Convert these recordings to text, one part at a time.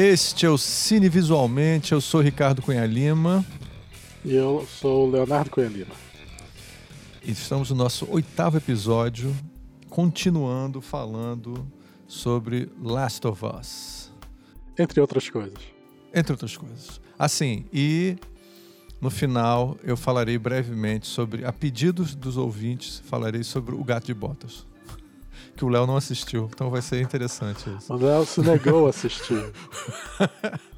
Este é o Cine Visualmente, eu sou Ricardo Cunha Lima. E eu sou o Leonardo Cunha Lima. E estamos no nosso oitavo episódio, continuando falando sobre Last of Us. Entre outras coisas. Entre outras coisas. Assim, e no final eu falarei brevemente sobre, a pedidos dos ouvintes, falarei sobre o Gato de Botas. Que o Léo não assistiu, então vai ser interessante isso. O Léo se negou a assistir.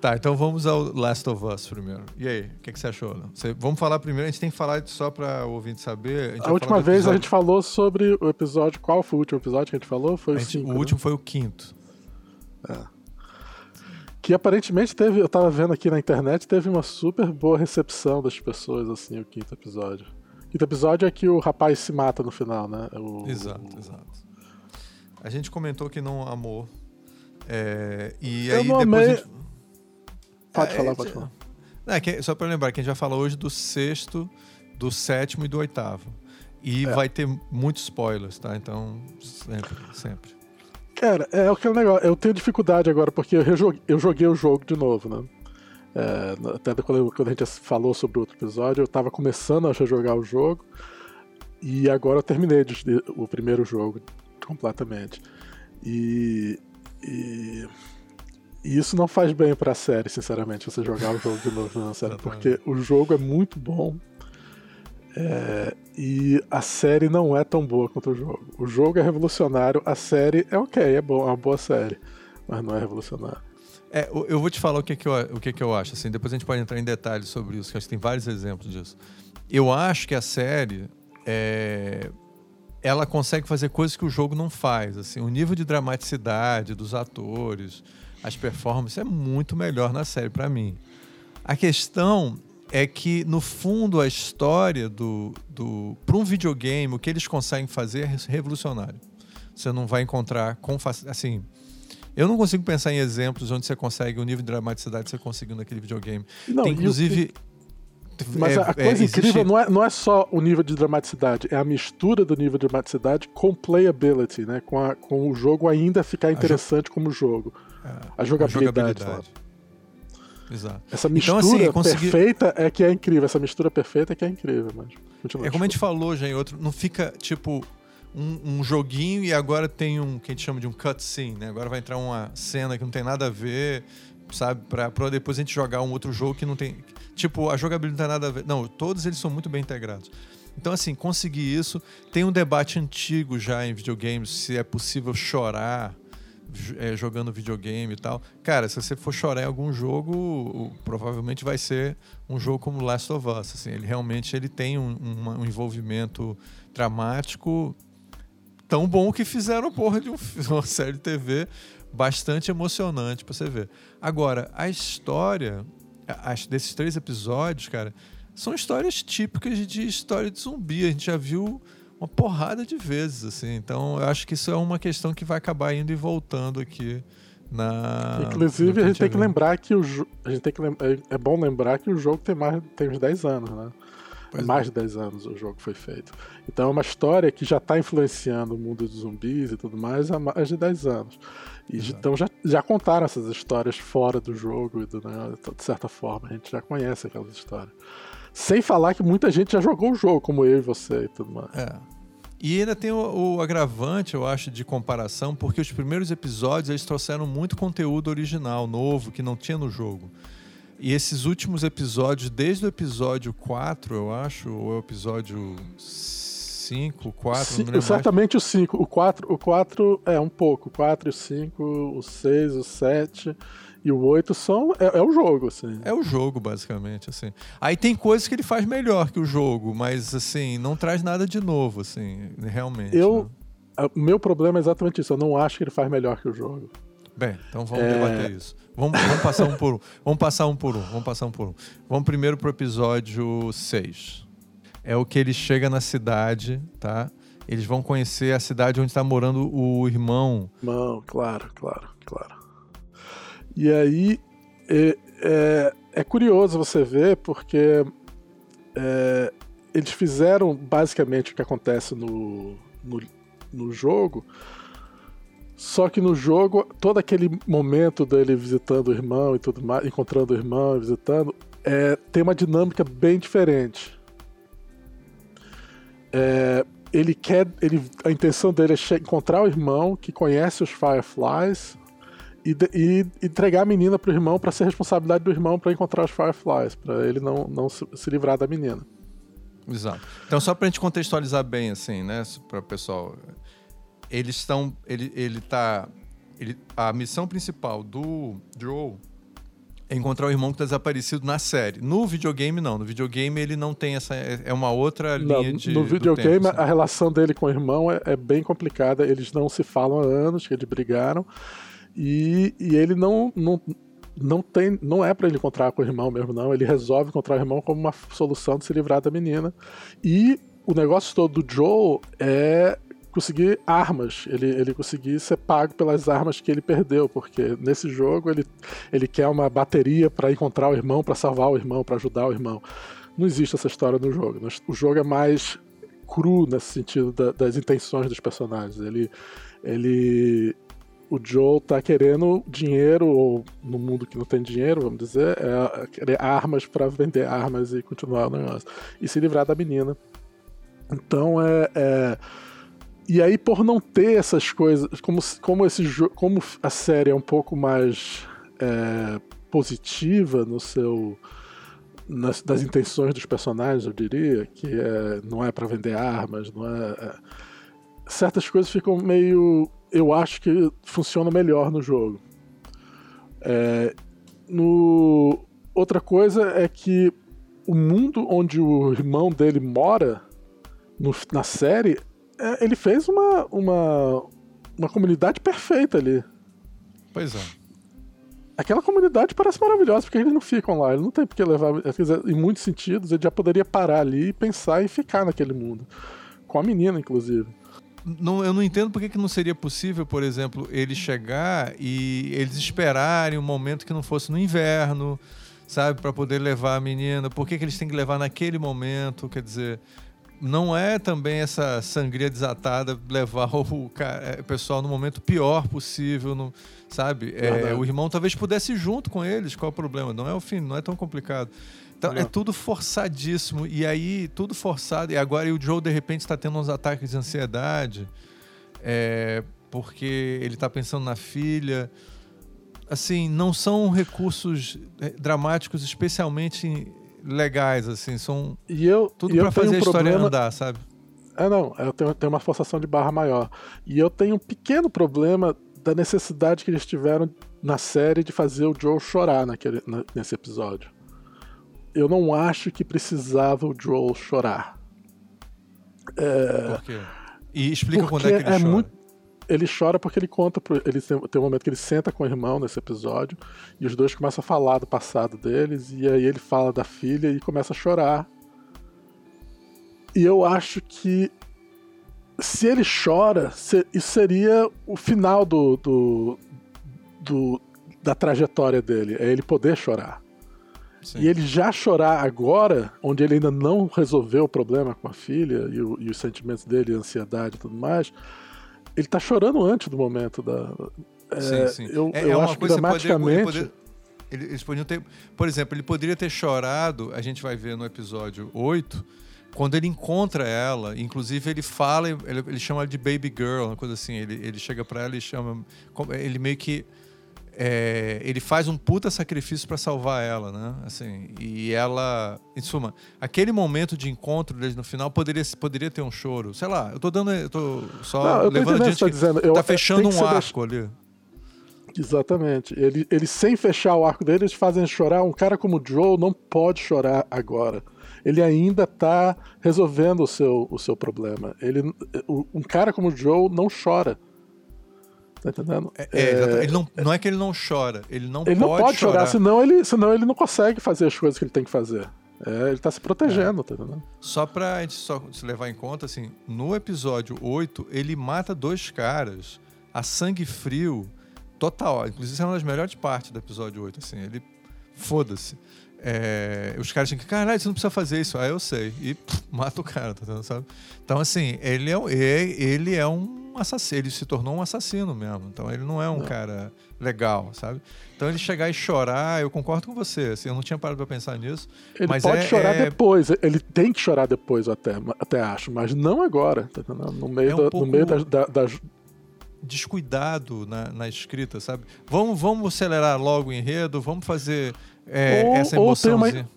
Tá, então vamos ao Last of Us primeiro. E aí, o que, que, você achou? Você, vamos falar primeiro, a gente tem que falar só para o ouvinte saber. A, a última vez a gente falou sobre o episódio. Qual foi o último episódio que a gente falou? Foi o, gente, cinco, o último né? foi o quinto. É. Que aparentemente teve, eu tava vendo aqui na internet, teve uma super boa recepção das pessoas, assim, o quinto episódio. O quinto episódio é que o rapaz se mata no final, né? O, exato, exato. A gente comentou que não amou. É, e eu aí não depois amei... a gente Pode é, falar, pode falar. Não, é que, só para lembrar que a gente já falou hoje do sexto, do sétimo e do oitavo. E é. vai ter muitos spoilers, tá? Então, sempre, sempre. Cara, é aquele negócio. Eu tenho dificuldade agora porque eu, rejoguei, eu joguei o jogo de novo, né? É, até quando, quando, a gente falou sobre o outro episódio, eu tava começando a jogar o jogo. E agora eu terminei de, de, o primeiro jogo completamente. E. e e isso não faz bem pra série, sinceramente, você jogar o jogo de novo na série, porque o jogo é muito bom. É, e a série não é tão boa quanto o jogo. O jogo é revolucionário, a série é ok, é, bom, é uma boa série, mas não é revolucionário. É, eu vou te falar o que, que, eu, o que, que eu acho. Assim, depois a gente pode entrar em detalhes sobre isso, que acho que tem vários exemplos disso. Eu acho que a série é, ela consegue fazer coisas que o jogo não faz. Assim, o nível de dramaticidade dos atores, as performances é muito melhor na série para mim. A questão é que, no fundo, a história do. do para um videogame, o que eles conseguem fazer é revolucionário. Você não vai encontrar com assim. Eu não consigo pensar em exemplos onde você consegue o nível de dramaticidade que você conseguiu naquele videogame. Não, Tem, inclusive. Mas é, a coisa é, incrível não, é, não é só o nível de dramaticidade, é a mistura do nível de dramaticidade com playability, né? Com, a, com o jogo ainda ficar interessante jo como jogo. É, a jogabilidade. A jogabilidade. Exato. Essa mistura então, assim, consegui... perfeita é que é incrível. Essa mistura perfeita é que é incrível, mas. Continua, é como a gente falou já em outro. Não fica tipo um, um, joguinho e agora tem um que a gente chama de um cutscene, né? Agora vai entrar uma cena que não tem nada a ver, sabe? Pra, pra depois a gente jogar um outro jogo que não tem. Tipo, a jogabilidade não tem nada a ver. Não, todos eles são muito bem integrados. Então, assim, conseguir isso. Tem um debate antigo já em videogames se é possível chorar é, jogando videogame e tal. Cara, se você for chorar em algum jogo, provavelmente vai ser um jogo como Last of Us. Assim, ele realmente ele tem um, um, um envolvimento dramático tão bom que fizeram porra de um, uma série de TV bastante emocionante para você ver. Agora, a história as, desses três episódios, cara, são histórias típicas de história de zumbi. A gente já viu uma porrada de vezes, assim. Então, eu acho que isso é uma questão que vai acabar indo e voltando aqui na. Inclusive, a gente tem que lembrar que o a gente tem que é bom lembrar que o jogo tem mais tem uns 10 anos, né? Pois mais é. de 10 anos o jogo foi feito. Então é uma história que já está influenciando o mundo dos zumbis e tudo mais há mais de 10 anos. E então já, já contaram essas histórias fora do jogo, do, né, de certa forma. A gente já conhece aquelas histórias. Sem falar que muita gente já jogou o jogo, como eu e você e tudo mais. É. E ainda tem o, o, agravante, eu acho, de comparação, porque os primeiros episódios eles trouxeram muito conteúdo original, novo, que não tinha no jogo. E esses últimos episódios, desde o episódio 4, eu acho, ou é o episódio 5, 4, Sim, não Certamente mais. o 5. O 4, o 4 é um pouco. O 4, o 5, o 6, o 7 e o 8 são. É, é, o jogo, assim. É o jogo, basicamente, assim. Aí tem coisas que ele faz melhor que o jogo, mas assim, não traz nada de novo, assim, realmente. Eu. Né? O meu problema é exatamente isso. Eu não acho que ele faz melhor que o jogo. Bem, então vamos é... debater isso. Vamos, vamos, passar um por um. Vamos passar um por um. Vamos passar um por um. Vamos primeiro pro episódio 6. É o que ele chega na cidade, tá? Eles vão conhecer a cidade onde está morando o irmão. Irmão, claro, claro, claro. E aí é, é, é curioso você ver porque é, eles fizeram basicamente o que acontece no, no, no jogo, Só que no jogo, todo aquele momento dele visitando o irmão e tudo mais, encontrando o irmão e visitando, é, tem uma dinâmica bem diferente. É, ele quer. Ele, a intenção dele é encontrar o irmão que conhece os Fireflies e, e entregar a menina pro irmão para ser responsabilidade do irmão para encontrar os Fireflies, para ele não, não se, se, livrar da menina. Exato. Então, só pra gente contextualizar bem, assim, né, para o pessoal. Eles estão. Ele, ele tá. Ele, a missão principal do Joe é encontrar o irmão que está desaparecido na série. No videogame, não. No videogame, ele não tem essa. É, é uma outra linha não, de. No videogame, tempo, a relação dele com o irmão é, é, bem complicada. Eles não se falam há anos, que eles brigaram. E, e ele não, não, não tem. Não é para ele encontrar com o irmão mesmo, não. Ele resolve encontrar o irmão como uma solução de se livrar da menina. E o negócio todo do Joe é conseguir armas, ele, ele conseguir ser pago pelas armas que ele perdeu, porque nesse jogo ele, ele quer uma bateria para encontrar o irmão, para salvar o irmão, para ajudar o irmão. Não existe essa história no jogo. O jogo é mais cru nesse sentido da, das intenções dos personagens. Ele, ele, o Joe tá querendo dinheiro, ou no mundo que não tem dinheiro, vamos dizer, é querer armas para vender armas e continuar o negócio. E se livrar da menina. Então é, é e aí, por não ter essas coisas, como, como, esse, como a série é um pouco mais é, positiva no seu. Nas, das intenções dos personagens, eu diria, que é, não é para vender armas, não é, é, Certas coisas ficam meio. Eu acho que funcionam melhor no jogo. É, no, outra coisa é que o mundo onde o irmão dele mora no, na série é, ele fez uma, uma, uma comunidade perfeita ali. Pois é. Aquela comunidade parece maravilhosa, porque eles não ficam lá, ele não tem porque levar. Em muitos sentidos, ele já poderia parar ali e pensar e ficar naquele mundo. Com a menina, inclusive. Não, eu não entendo por que não seria possível, por exemplo, ele chegar e eles esperarem um momento que não fosse no inverno, sabe, para poder levar a menina. Por que, que eles têm que levar naquele momento? Quer dizer, não é também essa sangria desatada levar o, cara, é, o pessoal no momento pior possível, no, sabe? É, o irmão talvez pudesse ir junto com eles, qual é o problema? Não é o fim, não é tão complicado. Então, é tudo forçadíssimo. E aí, tudo forçado. E agora e o Joe, de repente, está tendo uns ataques de ansiedade. É, porque ele está pensando na filha. Assim, não são recursos é, dramáticos especialmente legais, assim, são e eu, tudo para fazer a história problema... andar, sabe? É, não, eu tenho, tenho uma forçação de barra maior. E eu tenho um pequeno problema da necessidade que eles tiveram na série de fazer o Joel chorar naquele, na, nesse episódio. Eu não acho que precisava o Joel chorar. É... Por quê? E explica quando é que ele é chora. Muito, ele chora porque ele conta. Pro, ele tem, tem um momento que ele senta com o irmão nesse episódio e os dois começam a falar do passado deles e aí ele fala da filha e começa a chorar. E eu acho que se ele chora, se, isso seria o final do, do, do, da trajetória dele, é ele poder chorar. Sim. E ele já chorar agora, onde ele ainda não resolveu o problema com a filha e, o, e os sentimentos dele, a ansiedade e tudo mais, ele tá chorando antes do momento da. É, sim, sim. Eu, é, eu é acho que dramaticamente. Poder, poder, eles podiam ter. Por exemplo, ele poderia ter chorado, a gente vai ver no episódio 8, quando ele encontra ela, inclusive ele fala, ele, ele chama ela de baby girl, uma coisa assim. Ele, ele chega para ela e chama. Ele meio que é, ele faz um puta sacrifício para salvar ela, né? Assim, e ela, em suma, aquele momento de encontro deles no final poderia, poderia ter um choro. Sei lá, eu tô dando, eu tô só Não, eu levando adiante tá dizendo. Eu, tá fechando um arco ali. Exatamente. Ele, ele sem fechar o arco dele, eles fazem chorar. Um cara como o Joe não pode chorar agora. Ele ainda tá resolvendo o seu, o seu problema. Ele, um cara como o Joe não chora. Tá entendendo? É, é, é, ele não, não é que ele não chora, ele não ele pode, não pode chorar, chorar, senão ele, senão ele não consegue fazer as coisas que ele tem que fazer. É, ele tá se protegendo, é. tá entendendo? Só pra gente só se levar em conta, assim, no episódio 8, ele mata dois caras a sangue frio total. Inclusive, essa é uma das melhores partes do episódio 8, assim, ele foda-se. É, os caras tinham que, caralho, você não precisa fazer isso. Aí eu sei. E pff, mata o cara, tá entendendo, sabe? Então, assim, ele é, ele é um um assassino, ele se tornou um assassino mesmo. Então ele não é um não. cara legal, sabe? Então ele chegar e chorar, eu concordo com você. Assim, eu não tinha parado para pensar nisso. Ele mas pode é, chorar é... depois, ele tem que chorar depois até, até acho, mas não agora. Tá no meio, é um da, no meio das, das descuidado na, na, escrita, sabe? Vamos, vamos acelerar logo o enredo, vamos fazer é, ou, essa emoção. Ou tem uma,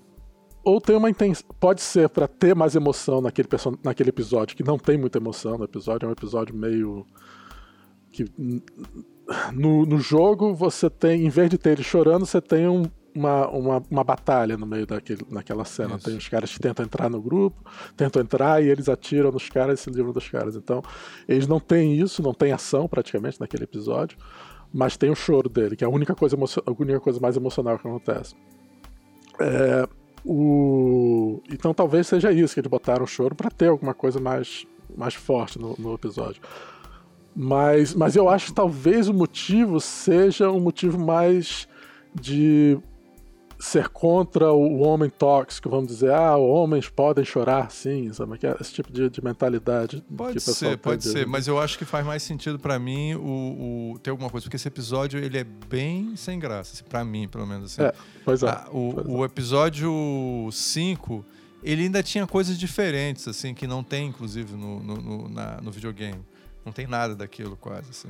ou tem uma intenção. Pode ser para ter mais emoção naquele, person... naquele episódio, que não tem muita emoção no episódio, é um episódio meio. que no, no jogo você tem, em vez de ter ele chorando, você tem um, uma, uma, uma batalha no meio daquele, naquela cena. Isso. Tem os caras que tentam entrar no grupo, tentam entrar e eles atiram nos caras e se livram dos caras. Então, eles não têm isso, não tem ação praticamente naquele episódio, mas tem o choro dele, que é a única coisa, a única coisa mais emocional que acontece. É, o... Então talvez seja isso que eles botaram o choro para ter alguma coisa mais, mais forte no, no, episódio. Mas, mas eu acho que talvez o motivo seja um motivo mais de ser contra o homem tóxico, vamos dizer, ah, homens podem chorar sim, sabe? É esse tipo de, de mentalidade. Pode ser, pode ser, mas eu acho que faz mais sentido para mim o, o, ter alguma coisa, porque esse episódio ele é bem sem graça, assim, para mim, pelo menos. Assim. É, pois é. Ah, o, pois o episódio 5, ele ainda tinha coisas diferentes, assim, que não tem, inclusive, no, no, no, na, no videogame. Não tem nada daquilo, quase, assim.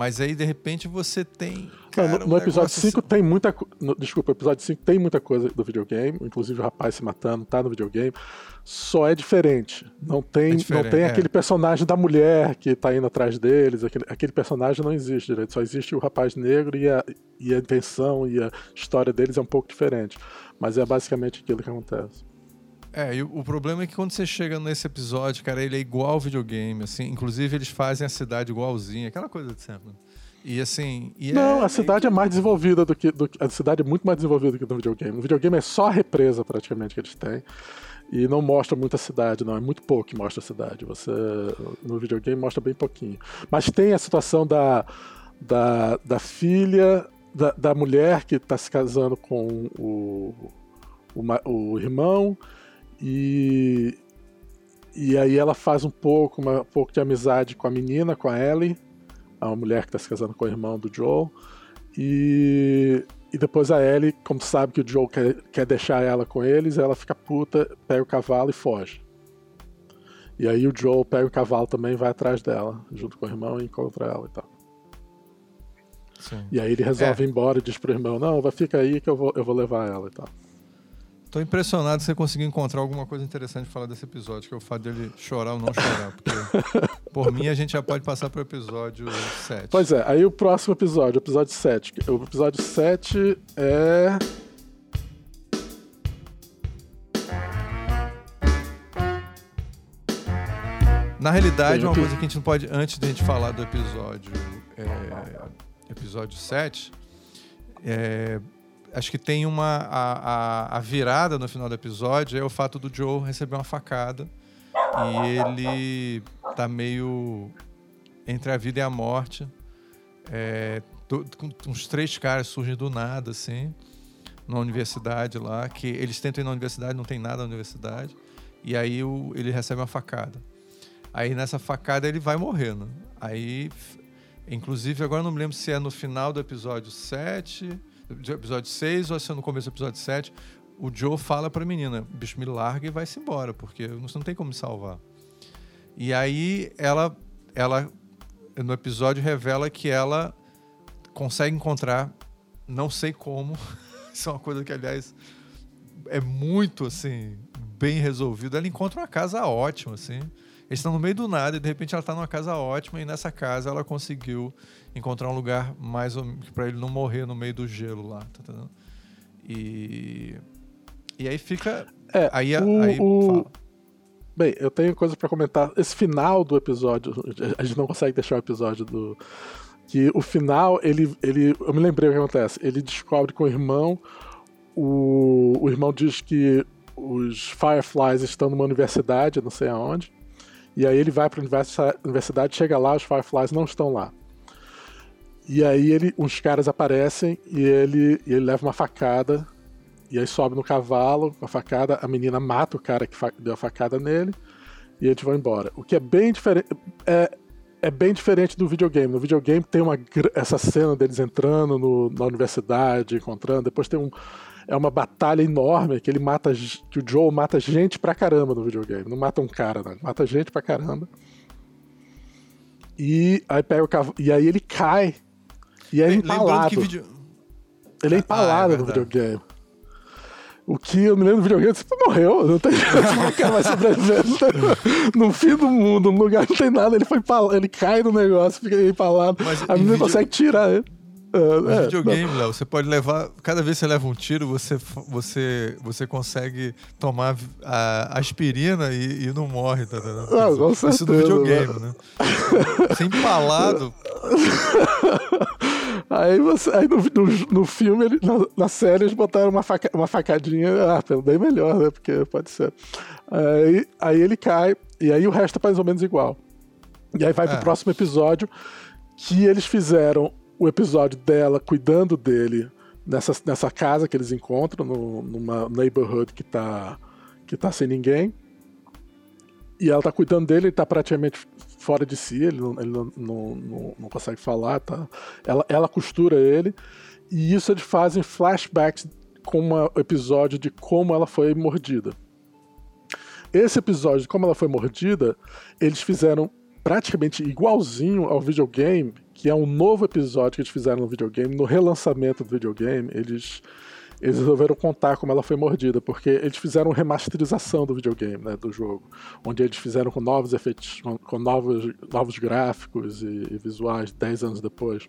Mas aí, de repente, você tem. Cara, no, no episódio 5 assim... tem muita. No, desculpa, episódio 5 tem muita coisa do videogame, inclusive o rapaz se matando, tá no videogame. Só é diferente. Não tem, é diferente, não tem é. aquele personagem da mulher que tá indo atrás deles. Aquele, aquele personagem não existe direito. Só existe o rapaz negro e a, e a intenção e a história deles é um pouco diferente. Mas é basicamente aquilo que acontece. É, e o, problema é que quando você chega nesse episódio, cara, ele é igual ao videogame, assim. Inclusive, eles fazem a cidade igualzinha, aquela coisa de sempre. E assim. E não, é, a cidade é mais desenvolvida do que, do A cidade é muito mais desenvolvida do que no videogame. No videogame é só a represa, praticamente, que eles têm. E não mostra muita cidade, não. É muito pouco que mostra a cidade. Você. No videogame mostra bem pouquinho. Mas tem a situação da. Da, da filha. Da, da mulher que está se casando com o, o, o irmão e, e aí ela faz um pouco, uma, um pouco de amizade com a menina, com a Ellie, a mulher que está se casando com o irmão do Joel. E, e depois a Ellie, como sabe que o Joel quer, quer deixar ela com eles, ela fica puta, pega o cavalo e foge. E aí o Joel pega o cavalo também e vai atrás dela, junto com o irmão e encontra ela e tal. Sim. E aí ele resolve é. ir embora e diz pro irmão, não, vai ficar aí que eu vou, eu vou levar ela e tal. Tô impressionado que você conseguiu encontrar alguma coisa interessante para falar desse episódio, que é o fato dele chorar ou não chorar. Porque, por mim, a gente já pode passar para o episódio 7. Pois é, aí o próximo episódio, o episódio 7. O episódio 7 é. Na realidade, uma coisa que a gente não pode, antes de a gente falar do episódio, é, episódio 7, é, acho que tem uma. A, a, a, virada no final do episódio é o fato do Joe receber uma facada e ele tá meio entre a vida e a morte. É, uns três caras surgem do nada, assim, na universidade lá, que eles tentam ir na universidade, não tem nada na universidade, e aí o, ele recebe uma facada. Aí nessa facada ele vai morrendo. Aí, inclusive, agora não me lembro se é no final do episódio 7 episódio 6 ou se é no começo do episódio 7, o Joe fala pra menina, bicho, me larga e vai-se embora, porque você não tem como me salvar. E aí ela, ela, no episódio, revela que ela consegue encontrar, não sei como, isso é uma coisa que, aliás, é muito, assim, bem resolvido. Ela encontra uma casa ótima, assim. Eles estão no meio do nada e de repente ela está numa casa ótima e nessa casa ela conseguiu encontrar um lugar mais para ele não morrer no meio do gelo lá, tá entendendo? E e aí fica é, aí, o, aí o... Bem, eu tenho coisa para comentar. Esse final do episódio, a gente não consegue deixar o episódio do que o final ele ele eu me lembrei o que acontece. Ele descobre com o irmão o, o irmão diz que os Fireflies estão numa universidade, não sei aonde. E aí ele vai para a universidade, chega lá, os Fireflies não estão lá. E aí ele, uns caras aparecem e ele, e ele leva uma facada. E aí sobe no cavalo com a facada, a menina mata o cara que deu a facada nele e eles vão embora. O que é bem diferente. É, é bem diferente do videogame. No videogame tem uma, essa cena deles entrando no, na universidade, encontrando, depois tem um. É uma batalha enorme que ele mata. que o Joe mata gente pra caramba no videogame. Não mata um cara, não. Mata gente pra caramba. E aí pega o cavalo. E aí ele cai. E é empalado. Video... Ele é empalado ah, é no videogame. O que eu me lembro do videogame, você morreu, não tem o cara vai sobreviver. No fim do mundo, no lugar não tem nada, ele foi empalado, ele cai no negócio, fica empalado. Mas a menina video... consegue tirar ele. Uh, é, videogame, Léo, você pode levar. Cada vez que você leva um tiro, você, você, você consegue tomar a aspirina e, e não morre, tá entendendo? Com certeza, Isso do videogame, né? Você empalado. Aí, você, aí no, no, no filme, ele, na, na, série, eles botaram uma, faca, uma facadinha, ah, bem melhor, né? Porque pode ser. Aí, aí ele cai, e aí o resto é mais ou menos igual. E aí vai é. pro próximo episódio, que eles fizeram o episódio dela cuidando dele nessa, nessa casa que eles encontram, no, numa neighborhood que tá, que tá sem ninguém. E ela tá cuidando dele, ele tá praticamente fora de si, ele não, ele não, não, não, consegue falar, tá? Ela, ela costura ele, e isso eles fazem flashbacks com um episódio de como ela foi mordida. Esse episódio de como ela foi mordida, eles fizeram praticamente igualzinho ao videogame, que é um novo episódio que eles fizeram no videogame, no relançamento do videogame, eles eles resolveram contar como ela foi mordida, porque eles fizeram remasterização do videogame, né, do jogo, onde eles fizeram com novos efeitos, com, com novos, novos gráficos e, e visuais 10 anos depois.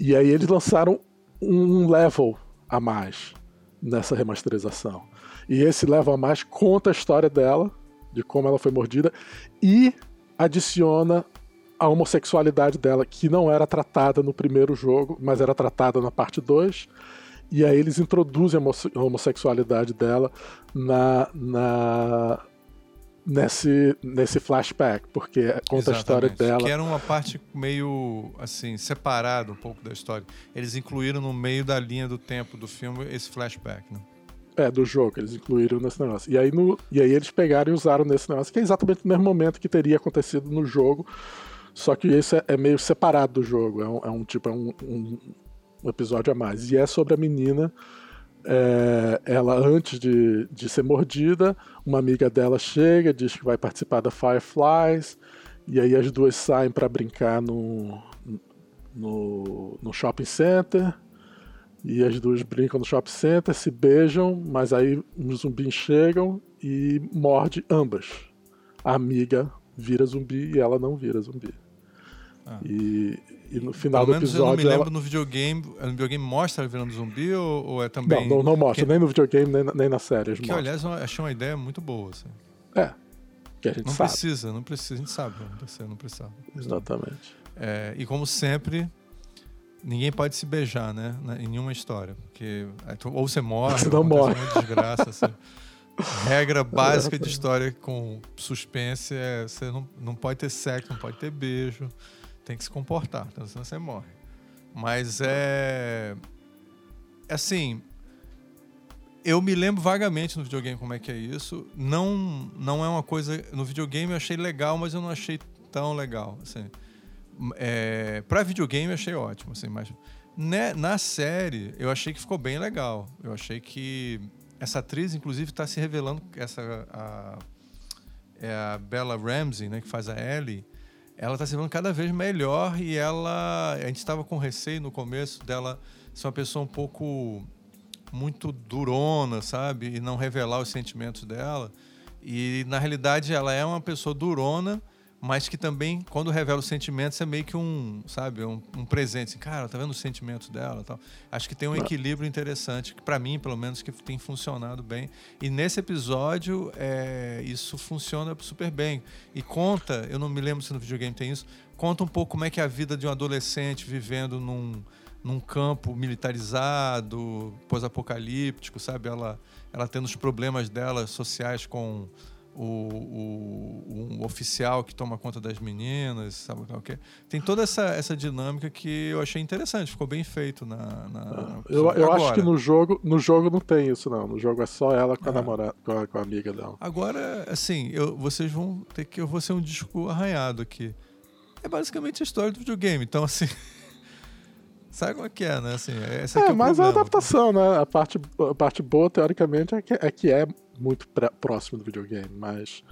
E aí eles lançaram um level a mais nessa remasterização. E esse level a mais conta a história dela, de como ela foi mordida, e adiciona a homossexualidade dela, que não era tratada no primeiro jogo, mas era tratada na parte 2 e aí eles introduzem a homossexualidade dela na, na nesse, nesse flashback, porque conta Exatamente. a história dela. Que era uma parte meio assim, separada um pouco da história. Eles incluíram no meio da linha do tempo do filme esse flashback, né? É, do jogo, eles incluíram nesse negócio. E aí, no, e aí eles pegaram e usaram nesse negócio, que é exatamente o mesmo momento que teria acontecido no jogo, só que esse é, é meio separado do jogo. É um, é um tipo, é um, um, um episódio a mais. E é sobre a menina. É, ela, antes de, de ser mordida, uma amiga dela chega, diz que vai participar da Fireflies, e aí as duas saem para brincar no, no, no shopping center. E as duas brincam no shopping center, se beijam, mas aí os zumbis chegam e morde ambas. A amiga vira zumbi e ela não vira zumbi. Ah. E, e no final Pelo do episódio. Eu não me lembro ela... no videogame. No videogame mostra ela virando zumbi ou, ou é também. Não, não, não mostra, nem no videogame, nem na, nem na série. Que, aliás, eu achei uma ideia muito boa. Assim. É. Que a gente não sabe. precisa, não precisa, a gente sabe, não precisa. Não precisa. Exatamente. É, e como sempre, ninguém pode se beijar, né? Em nenhuma história. Porque ou você morre, você não morre. Uma desgraça. Assim. Regra básica de história com suspense é você não, não pode ter sexo, não pode ter beijo tem que se comportar, então, senão você morre. Mas é. Assim. Eu me lembro vagamente no videogame como é que é isso. Não, não é uma coisa. No videogame eu achei legal, mas eu não achei tão legal. Assim. É, para videogame eu achei ótimo, assim, mas né, na série eu achei que ficou bem legal. Eu achei que essa atriz, inclusive, está se revelando essa a, é a Bella Ramsey, né, que faz a Ellie ela está se vendo cada vez melhor e ela. A gente estava com receio no começo dela ser uma pessoa um pouco muito durona, sabe? E não revelar os sentimentos dela. E na realidade ela é uma pessoa durona, mas que também, quando revela os sentimentos, é meio que um, sabe, um, um presente. Assim, cara, tá vendo os sentimentos dela tal. Acho que tem um equilíbrio interessante, que para mim, pelo menos, que tem funcionado bem. E nesse episódio, é, isso funciona super bem. E conta, eu não me lembro se no videogame tem isso, conta um pouco como é que é a vida de um adolescente vivendo num, num campo militarizado, pós-apocalíptico, sabe? Ela, ela tendo os problemas dela sociais com o, o, um oficial que toma conta das meninas, sabe o que? Tem toda essa, essa dinâmica que eu achei interessante, ficou bem feito na. na ah, eu eu acho que no jogo, no jogo não tem isso, não. No jogo é só ela com a namorada, com a, com a amiga dela. Agora, assim, eu, vocês vão ter que. Eu vou ser um disco arranhado aqui. É basicamente a história do videogame, então assim. Sabe como é que é, né? Assim, essa é, é mas é a adaptação, né? A parte, a parte boa, teoricamente, é que é, que é muito próximo do videogame, mas.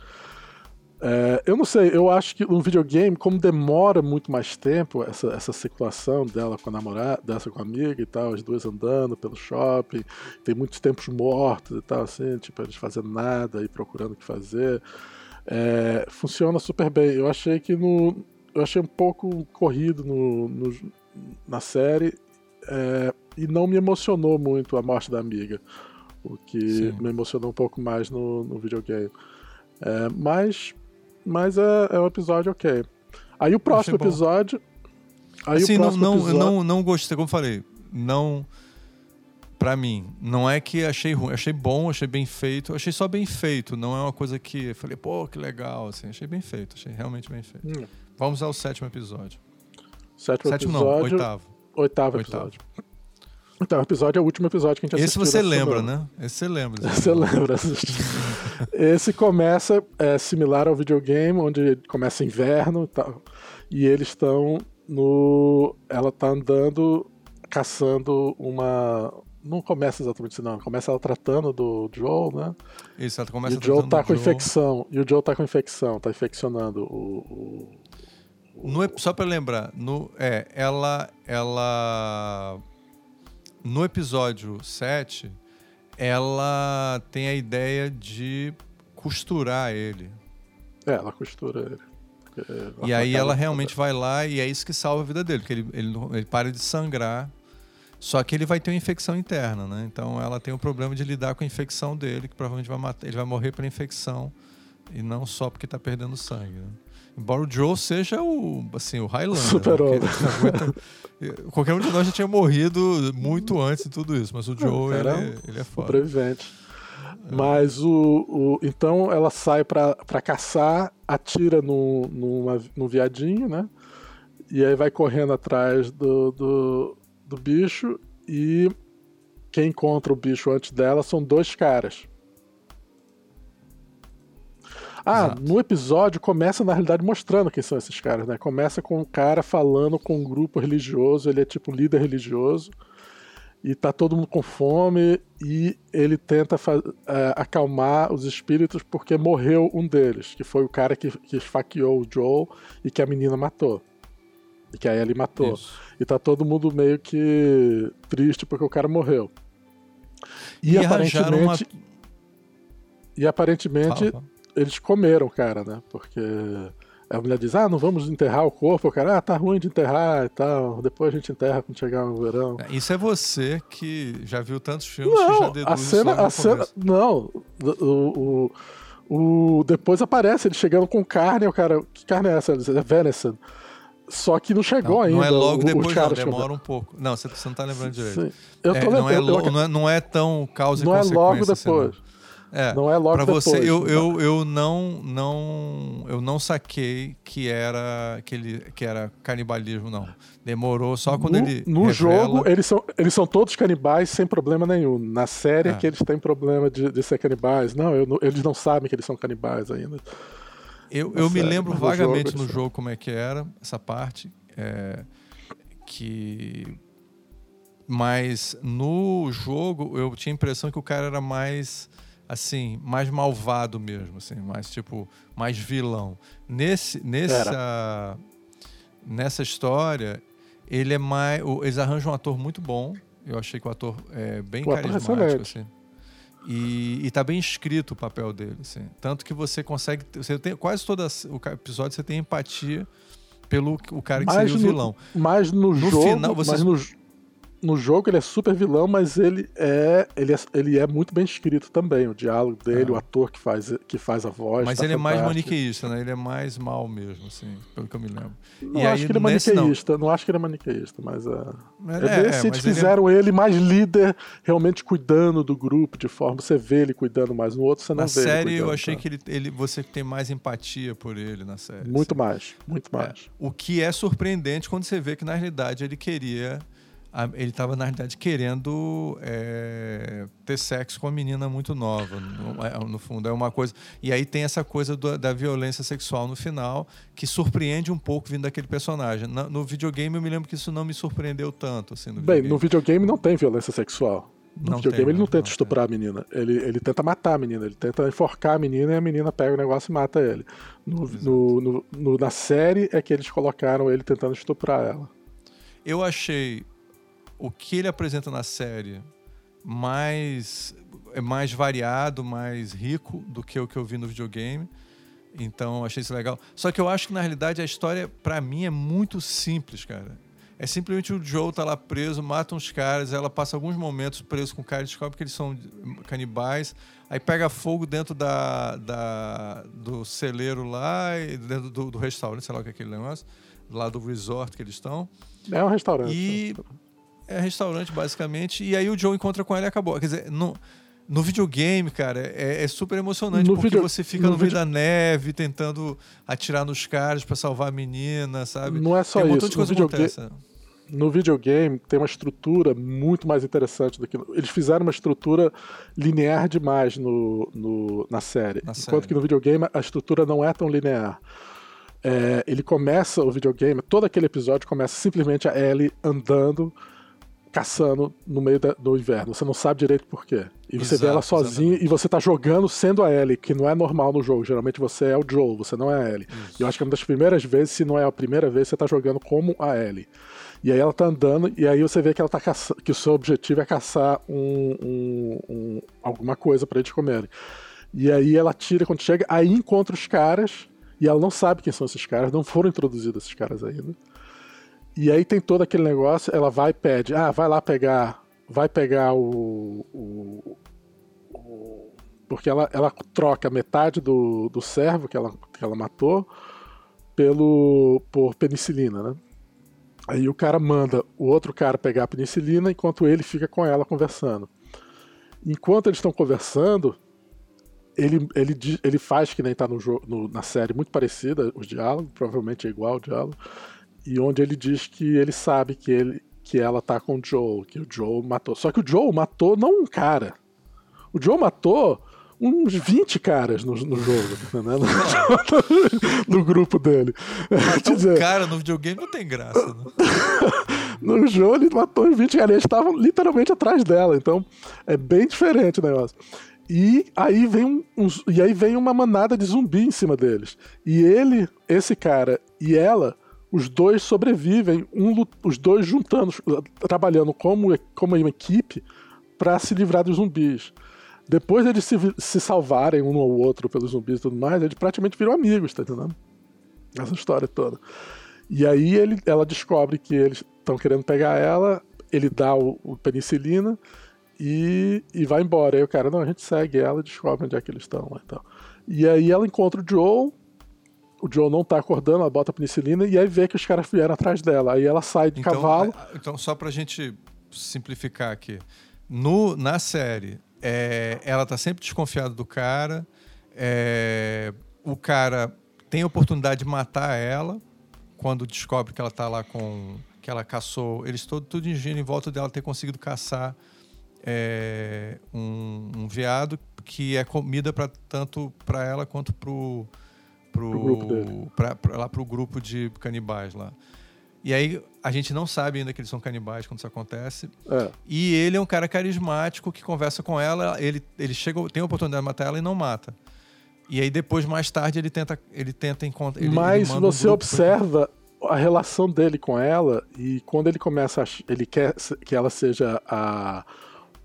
É, eu não sei, eu acho que no videogame, como demora muito mais tempo essa, essa circulação dela com a namorada, dessa com a amiga e tal, as duas andando pelo shopping, tem muitos tempos mortos e tal, assim, tipo, eles fazendo nada e procurando o que fazer. É, funciona super bem. Eu achei que no. Eu achei um pouco corrido no, no na série é, e não me emocionou muito a morte da amiga o que Sim. me emocionou um pouco mais no, no videogame. É, mas mas é, é um episódio ok. Aí o próximo episódio. Aí assim, o próximo não, episódio... não, não gostei, como eu falei, não. Pra mim, não é que achei ruim, achei bom, achei bem feito, achei só bem feito, não é uma coisa que eu falei, pô, que legal, assim, achei bem feito, achei realmente bem feito. Hum. Vamos ao sétimo episódio. Sétimo, sétimo episódio. Não, oitavo. Oitavo episódio. Oitavo. Então, o episódio é o último episódio que a gente assistiu. Esse você lembra, semana. né? Esse você lembra. Você lembra. Esse começa é, similar ao videogame, onde começa inverno e tal. E eles estão no. Ela tá andando, caçando uma. Não começa exatamente assim, não. Começa ela tratando do Joel, né? Isso, ela começa e o Joel tá com Joel. infecção. E o Joel tá com infecção, tá infeccionando o. o, o... No, só para lembrar, no, é, ela, ela no episódio 7, ela tem a ideia de costurar ele. É, ela costura ele. Ela e aí ela realmente vai lá e é isso que salva a vida dele, porque ele, ele, ele para de sangrar. Só que ele vai ter uma infecção interna, né? Então ela tem o problema de lidar com a infecção dele, que provavelmente vai matar, ele vai morrer por infecção e não só porque está perdendo sangue. Né? Embora o Joe seja o, assim, o Highlander. Super-homem. Qualquer um de nós já tinha morrido muito antes de tudo isso, mas o Joe, ele, é, ele é foda. Sobrevivente. Mas o, o, Então ela sai pra, pra caçar, atira no, numa, no viadinho, né? E aí vai correndo atrás do, do, do bicho e quem encontra o bicho antes dela são dois caras. Ah, Exato. no episódio começa, na realidade, mostrando quem são esses caras, né? Começa com um cara falando com um grupo religioso, ele é tipo líder religioso, e tá todo mundo com fome, e ele tenta é, acalmar os espíritos porque morreu um deles, que foi o cara que, que esfaqueou o Joel e que a menina matou. E que a Ellie matou. Isso. E tá todo mundo meio que triste porque o cara morreu. E, e aparentemente. Uma... E aparentemente fala, fala eles comeram o cara, né? Porque a mulher diz, ah, não vamos enterrar o corpo. O cara, ah, tá ruim de enterrar e tal. Depois a gente enterra quando chegar no verão. É, isso é você que já viu tantos filmes não, que já deduz a cena, a cena, Não, o, o, o, depois aparece ele chegando com carne. O cara, que carne é essa? É venison. Só que não chegou não, ainda. Não é logo depois, não, demora um pouco. Não, você, você não tá lembrando direito. Sim. Eu tô é, lembrando. Não é, lo, não, é, não é tão causa não e. Não é logo depois. Assim, é, não é logo pra depois. Você, eu, eu, eu, não, não, eu não saquei que era, que ele, que era canibalismo, não. Demorou só quando no, ele. No revela... jogo, eles são, eles são todos canibais sem problema nenhum. Na série é. que eles têm problema de, de ser canibais. Não, eu, eles não sabem que eles são canibais ainda. Eu, eu série, me lembro vagamente no jogo, no jogo como é que era essa parte. É, que mas no jogo eu tinha a impressão que o cara era mais assim, mais malvado mesmo, assim, mais tipo, mais vilão. Nesse, nessa, nessa história, ele é mais. Eles arranjam um ator muito bom. Eu achei que o ator é bem o é carismático, assim. E, e tá bem escrito o papel dele, assim. Tanto que você consegue. Você tem quase todo o episódio você tem empatia pelo o cara que mais seria o vilão. Mas no, no jogo, final, você... mas no, no jogo ele é super vilão, mas ele é, ele é, ele é muito bem escrito também. O diálogo dele, ah. o ator que faz, que faz a voz. Mas tá ele fantástico. é mais maniqueísta, né? Ele é mais mal mesmo, assim, pelo que eu me lembro. Não e acho aí, que ele é maniqueísta, não. não. acho que ele é maniqueísta, mas, uh, mas é, é, fizeram ele, é... ele, mais líder, realmente cuidando do grupo de forma. Você vê ele cuidando mais no outro, você não na vê. Na série eu achei que ele, ele, você tem mais empatia por ele na série. Muito assim. mais, muito é. mais. O que é surpreendente quando você vê que na realidade ele queria ele estava, na realidade, querendo é, ter sexo com uma menina muito nova, no, é, no, fundo. É uma coisa. E aí tem essa coisa do, da violência sexual no final, que surpreende um pouco vindo daquele personagem. No, no videogame, eu me lembro que isso não me surpreendeu tanto. Assim, no Bem, videogame. no videogame não tem violência sexual. No não videogame tem, ele não tenta não estuprar tem. a menina. Ele, ele tenta matar a menina. Ele tenta enforcar a menina e a menina pega o negócio e mata ele. No, no, no, na série é que eles colocaram ele tentando estuprar ela. Eu achei o que ele apresenta na série mais é mais variado, mais rico do que o que eu vi no videogame. Então, achei isso legal. Só que eu acho que na realidade a história para mim é muito simples, cara. É simplesmente o Joe tá lá preso, mata uns caras, ela passa alguns momentos preso com o cara, descobre que eles são canibais, aí pega fogo dentro da, da do celeiro lá, dentro do, do, restaurante, sei lá o que é aquele negócio, lá do resort que eles estão. É um restaurante. E é restaurante, basicamente. E aí o Joe encontra com ela e acabou. Quer dizer, no, no videogame, cara, é, é super emocionante, no porque video... você fica no, no meio da neve tentando atirar nos caras para salvar a menina, sabe? Não é só tem um isso. no videogame... No videogame tem uma estrutura muito mais interessante do que. Eles fizeram uma estrutura linear demais no, no na série. Na enquanto série. que no videogame a estrutura não é tão linear. É, ele começa o videogame, todo aquele episódio começa simplesmente a Ellie andando caçando no meio da, do inverno. Você não sabe direito por quê. E você Exato, vê ela sozinha exatamente. e você tá jogando sendo a Ellie, que não é normal no jogo. Geralmente você é o Joe, você não é a Ellie. Isso. E eu acho que é uma das primeiras vezes, se não é a primeira vez, você tá jogando como a Ellie. E aí ela tá andando, e aí você vê que ela tá caça... que o seu objetivo é caçar um, um, um alguma coisa para eles comerem. E aí ela tira quando chega, aí encontra os caras, e ela não sabe quem são esses caras, não foram introduzidos esses caras ainda. E aí tem todo aquele negócio, ela vai e pede, ah, vai lá pegar, vai pegar o. o, o porque ela, ela troca metade do, do servo que ela, que ela matou pelo por penicilina, né? Aí o cara manda o outro cara pegar a penicilina enquanto ele fica com ela conversando. Enquanto eles estão conversando, ele, ele, ele faz que nem tá no, no, na série muito parecida, os diálogos, provavelmente é igual o diálogo e onde ele diz que ele sabe que, ele, que ela tá com o Joe, que o Joe matou. Só que o Joe matou não um cara. O Joe matou uns 20 caras no, no jogo, né? no, no, grupo dele. Matar dizer, um cara no videogame não tem graça. Né? no jogo ele matou uns 20 caras, eles estavam literalmente atrás dela, então é bem diferente o negócio. E aí vem um, um, e aí vem uma manada de zumbi em cima deles. E ele, esse cara e ela os dois sobrevivem, um, os dois juntando, trabalhando como, como uma equipe para se livrar dos zumbis. Depois deles se, se salvarem um ou outro pelos zumbis e tudo mais, eles praticamente viram amigos, tá entendendo? Essa história toda. E aí ele, ela descobre que eles estão querendo pegar ela, ele dá o, o, penicilina e, e vai embora. Aí o cara, não, a gente segue ela e descobre onde é que eles estão lá e tal. E aí ela encontra o Joe, o Joe não tá acordando, ela bota a penicilina e aí vê que os caras vieram atrás dela. Aí ela sai de então, cavalo. Então, só pra gente simplificar aqui. No, na série, é, ela tá sempre desconfiada do cara. É, o cara tem a oportunidade de matar ela quando descobre que ela tá lá com. que ela caçou. Eles todo, tudo engenho em volta dela ter conseguido caçar é, um, um veado que é comida para tanto para ela quanto pro pro. Pra, pra, lá pro grupo de canibais lá. E aí a gente não sabe ainda que eles são canibais quando isso acontece. É. E ele é um cara carismático que conversa com ela, ele, ele chega, tem a oportunidade de matar ela e não mata. E aí depois, mais tarde, ele tenta, ele tenta encontrar. Mas ele você um observa a relação dele com ela e quando ele começa a, ele quer que ela seja a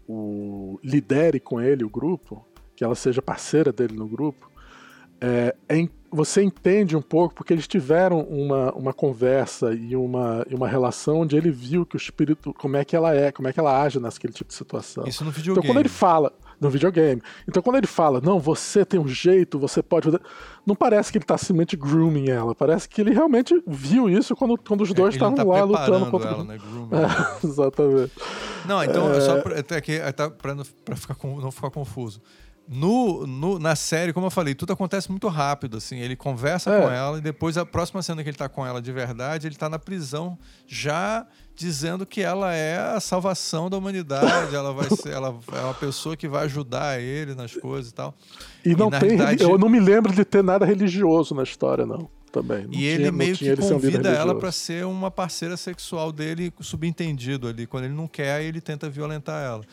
o lidere com ele o grupo, que ela seja parceira dele no grupo é, é, você entende um pouco, porque eles tiveram uma, uma conversa e uma, e uma relação onde ele viu que o espírito, como é que ela é, como é que ela age naquele tipo de situação. Isso no videogame. Então quando ele fala, no videogame. Então quando ele fala, não, você tem um jeito, você pode fazer. Não parece que ele está simplesmente grooming ela, parece que ele realmente viu isso quando, quando os é, dois estavam tá lá lutando contra ela, né? É, exatamente. Não, então, é... só pra, até aqui, para não, ficar, não ficar confuso. No, no, na série, como eu falei, tudo acontece muito rápido, assim. Ele conversa é. com ela e depois a próxima cena que ele tá com ela de verdade, ele tá na prisão já dizendo que ela é a salvação da humanidade, ela vai ser, ela é uma pessoa que vai ajudar ele nas coisas e tal. E, e não tem, verdade, eu não me lembro de ter nada religioso na história, não. Também. Não e tinha, ele meio que convida ela para ser uma parceira sexual dele, subentendido ali. Quando ele não quer, ele tenta violentar ela.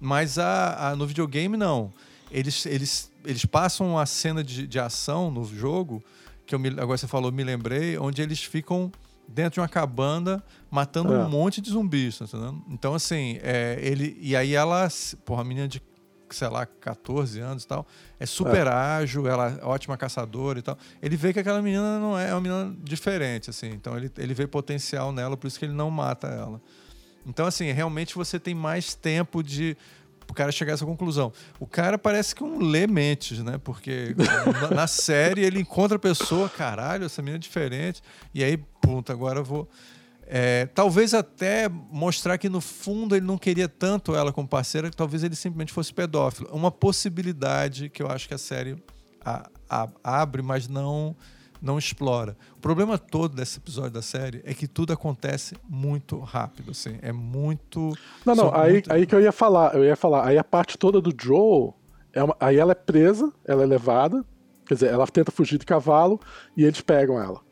Mas a, a no videogame, não eles, eles, eles passam a cena de, de ação no jogo, que eu me, agora você falou, me lembrei, onde eles ficam dentro de uma cabana matando é. um monte de zumbis, tá entendendo? Então, assim, é, ele. E aí ela, porra, a menina de, sei lá, 14 anos e tal, é super é. ágil, ela é ótima caçadora e tal. Ele vê que aquela menina não é, é uma menina diferente, assim. Então ele, ele vê potencial nela, por isso que ele não mata ela. Então, assim, realmente você tem mais tempo de o cara chegar a essa conclusão. O cara parece que um lê mentes, né? Porque na, série ele encontra a pessoa, caralho, essa menina é diferente. E aí, pronto, agora eu vou. É, talvez até mostrar que no fundo ele não queria tanto ela como parceira, que talvez ele simplesmente fosse pedófilo. Uma possibilidade que eu acho que a série a, a, abre, mas não não explora. O problema todo desse episódio da série é que tudo acontece muito rápido, assim. É muito. Não, não, aí, muito... aí que eu ia falar, eu ia falar. Aí a parte toda do Joel, é uma, aí ela é presa, ela é levada, quer dizer, ela tenta fugir de cavalo e eles pegam ela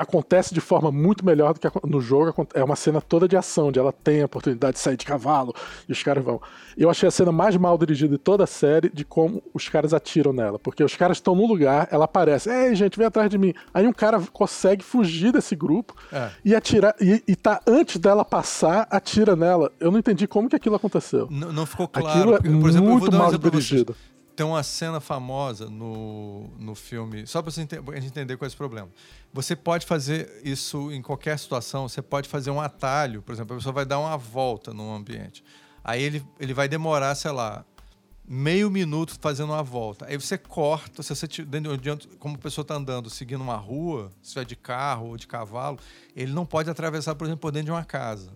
acontece de forma muito melhor do que no jogo. É uma cena toda de ação, onde ela tem a oportunidade de sair de cavalo e os caras vão. Eu achei a cena mais mal dirigida de toda a série de como os caras atiram nela. Porque os caras estão no lugar, ela aparece, ei gente, vem atrás de mim. Aí um cara consegue fugir desse grupo é. e atirar. E, e tá antes dela passar, atira nela. Eu não entendi como que aquilo aconteceu. Não, não ficou claro. Aquilo é porque, por exemplo, muito mal dirigido tem uma cena famosa no, no filme, só para a gente entender qual é esse problema. Você pode fazer isso em qualquer situação, você pode fazer um atalho, por exemplo, a pessoa vai dar uma volta no ambiente. Aí ele, ele vai demorar, sei lá, meio minuto fazendo uma volta. Aí você corta, se você como a pessoa está andando seguindo uma rua, se é de carro ou de cavalo, ele não pode atravessar, por exemplo, por dentro de uma casa.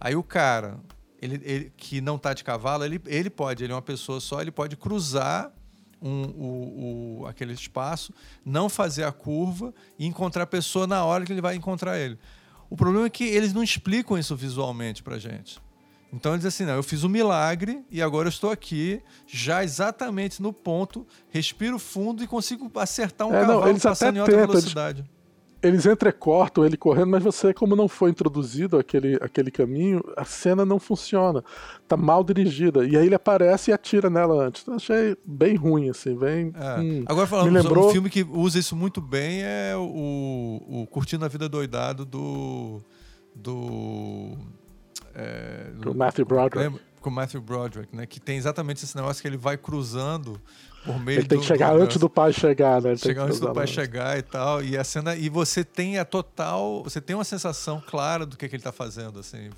Aí o cara ele, ele que não está de cavalo, ele, ele pode, ele é uma pessoa só, ele pode cruzar um, o, o, aquele espaço, não fazer a curva e encontrar a pessoa na hora que ele vai encontrar ele. O problema é que eles não explicam isso visualmente para gente. Então eles dizem assim, não, eu fiz um milagre e agora eu estou aqui, já exatamente no ponto, respiro fundo e consigo acertar um é, cavalo não, eles passando até em alta velocidade. Eles entrecortam ele correndo, mas você, como não foi introduzido aquele, aquele caminho, a cena não funciona. Tá mal dirigida. E aí ele aparece e atira nela antes. Eu achei bem ruim, assim, bem. É. Hum, Agora falando, me lembrou... um filme que usa isso muito bem é o, o Curtindo a Vida Doidado do. Do. É, do Matthew Broderick. Com Matthew Broderick, né? Que tem exatamente esse negócio que ele vai cruzando Ele tem que chegar do, antes do pai chegar, né? Ele chegar antes do pai chegar e tal. E a cena. E você tem a total. Você tem uma sensação clara do que, que ele está fazendo, assim.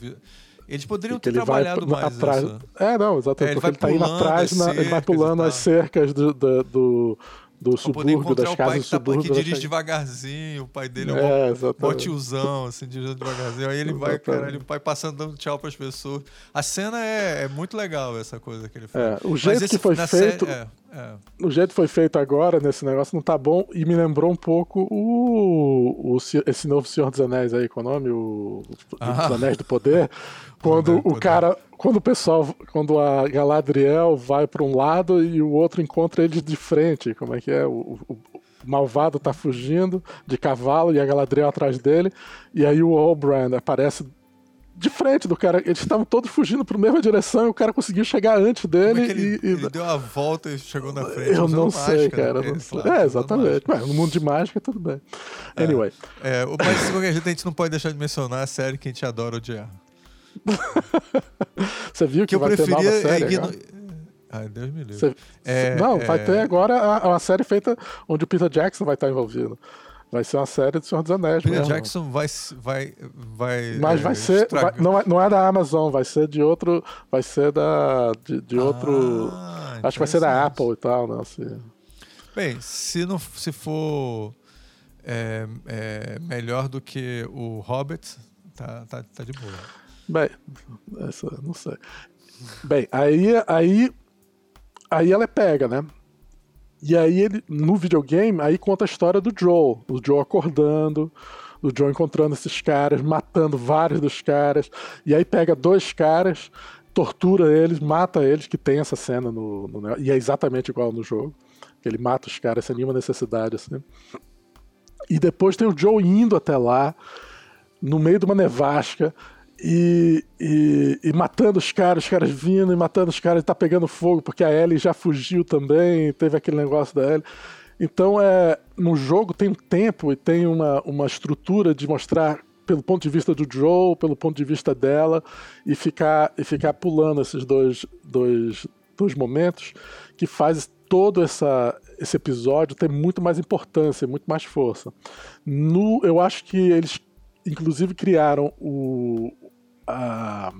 Eles poderiam ter trabalhado vai, mais atrás. isso. É, não, exatamente. É, porque ele, tá indo atrás, na, ele vai pulando as cercas do, do, do do subúrbio, das casas do subúrbio. Que dirige devagarzinho, o pai dele é, é um tiozão, assim, dirigindo devagarzinho. Aí ele vai, caralho, o pai passando dando tchau pras pessoas. A cena é, é muito legal, essa coisa que ele faz. É, o jeito esse, que foi feito. É, é. O jeito que foi feito agora nesse negócio não tá bom e me lembrou um pouco o, o esse novo Senhor dos Anéis aí, com o nome? O, ah. Os Anéis do Poder. Quando o cara, quando o pessoal, quando a Galadriel vai para um lado e o outro encontra eles de frente, como é que é? O, o, o malvado tá fugindo de cavalo e a Galadriel atrás dele, e aí o Oberyn aparece de frente do cara. Eles estavam todos fugindo para a mesma direção e o cara conseguiu chegar antes dele. É ele, e, ele deu a volta e chegou na frente. Eu não sei, cara. Não sei. é, exatamente. Mas, no mundo de mágica, tudo bem. É, anyway. É, mas qualquer jeito, a gente não pode deixar de mencionar a série que a gente adora odiar. Você viu que, que eu vai preferia ter nova série, Ai, Deus me livre. Você- É, não, é- vai ter agora uma série feita onde o Peter Jackson vai estar envolvido. Vai ser uma série do Senhor dos Anéis Peter mesmo. Jackson vai, vai, vai. Mas é, vai ser. estragar- vai- não, é, não é da Amazon, vai ser de outro. Vai ser da. De, de outro. Ah, acho que vai ser da. Apple e tal, né? Assim. Bem, se não se for é, é, melhor do que o Hobbit, tá, tá, tá de boa. Bem, essa, não sei. Bem, aí, aí, aí ela é pega, né? E aí ele, no videogame, aí conta a história do Joe. O Joe acordando, o Joe encontrando esses caras, matando vários dos caras. E aí pega dois caras, tortura eles, mata eles, que tem essa cena no, no- E é exatamente igual no jogo. Ele mata os caras sem nenhuma necessidade, assim. E depois tem o Joe indo até lá, no meio de uma nevasca, e, e- e matando os caras, os caras vindo e matando os caras, e tá pegando fogo, porque a Ellie já fugiu também, teve aquele negócio da Ellie. Então, é, no jogo tem um tempo e tem uma, uma estrutura de mostrar pelo ponto de vista do Joe, pelo ponto de vista dela, e ficar, e ficar pulando esses dois, dois, dois momentos, que faz todo essa, esse episódio ter muito mais importância, muito mais força. No, eu acho que eles, inclusive, criaram o, a-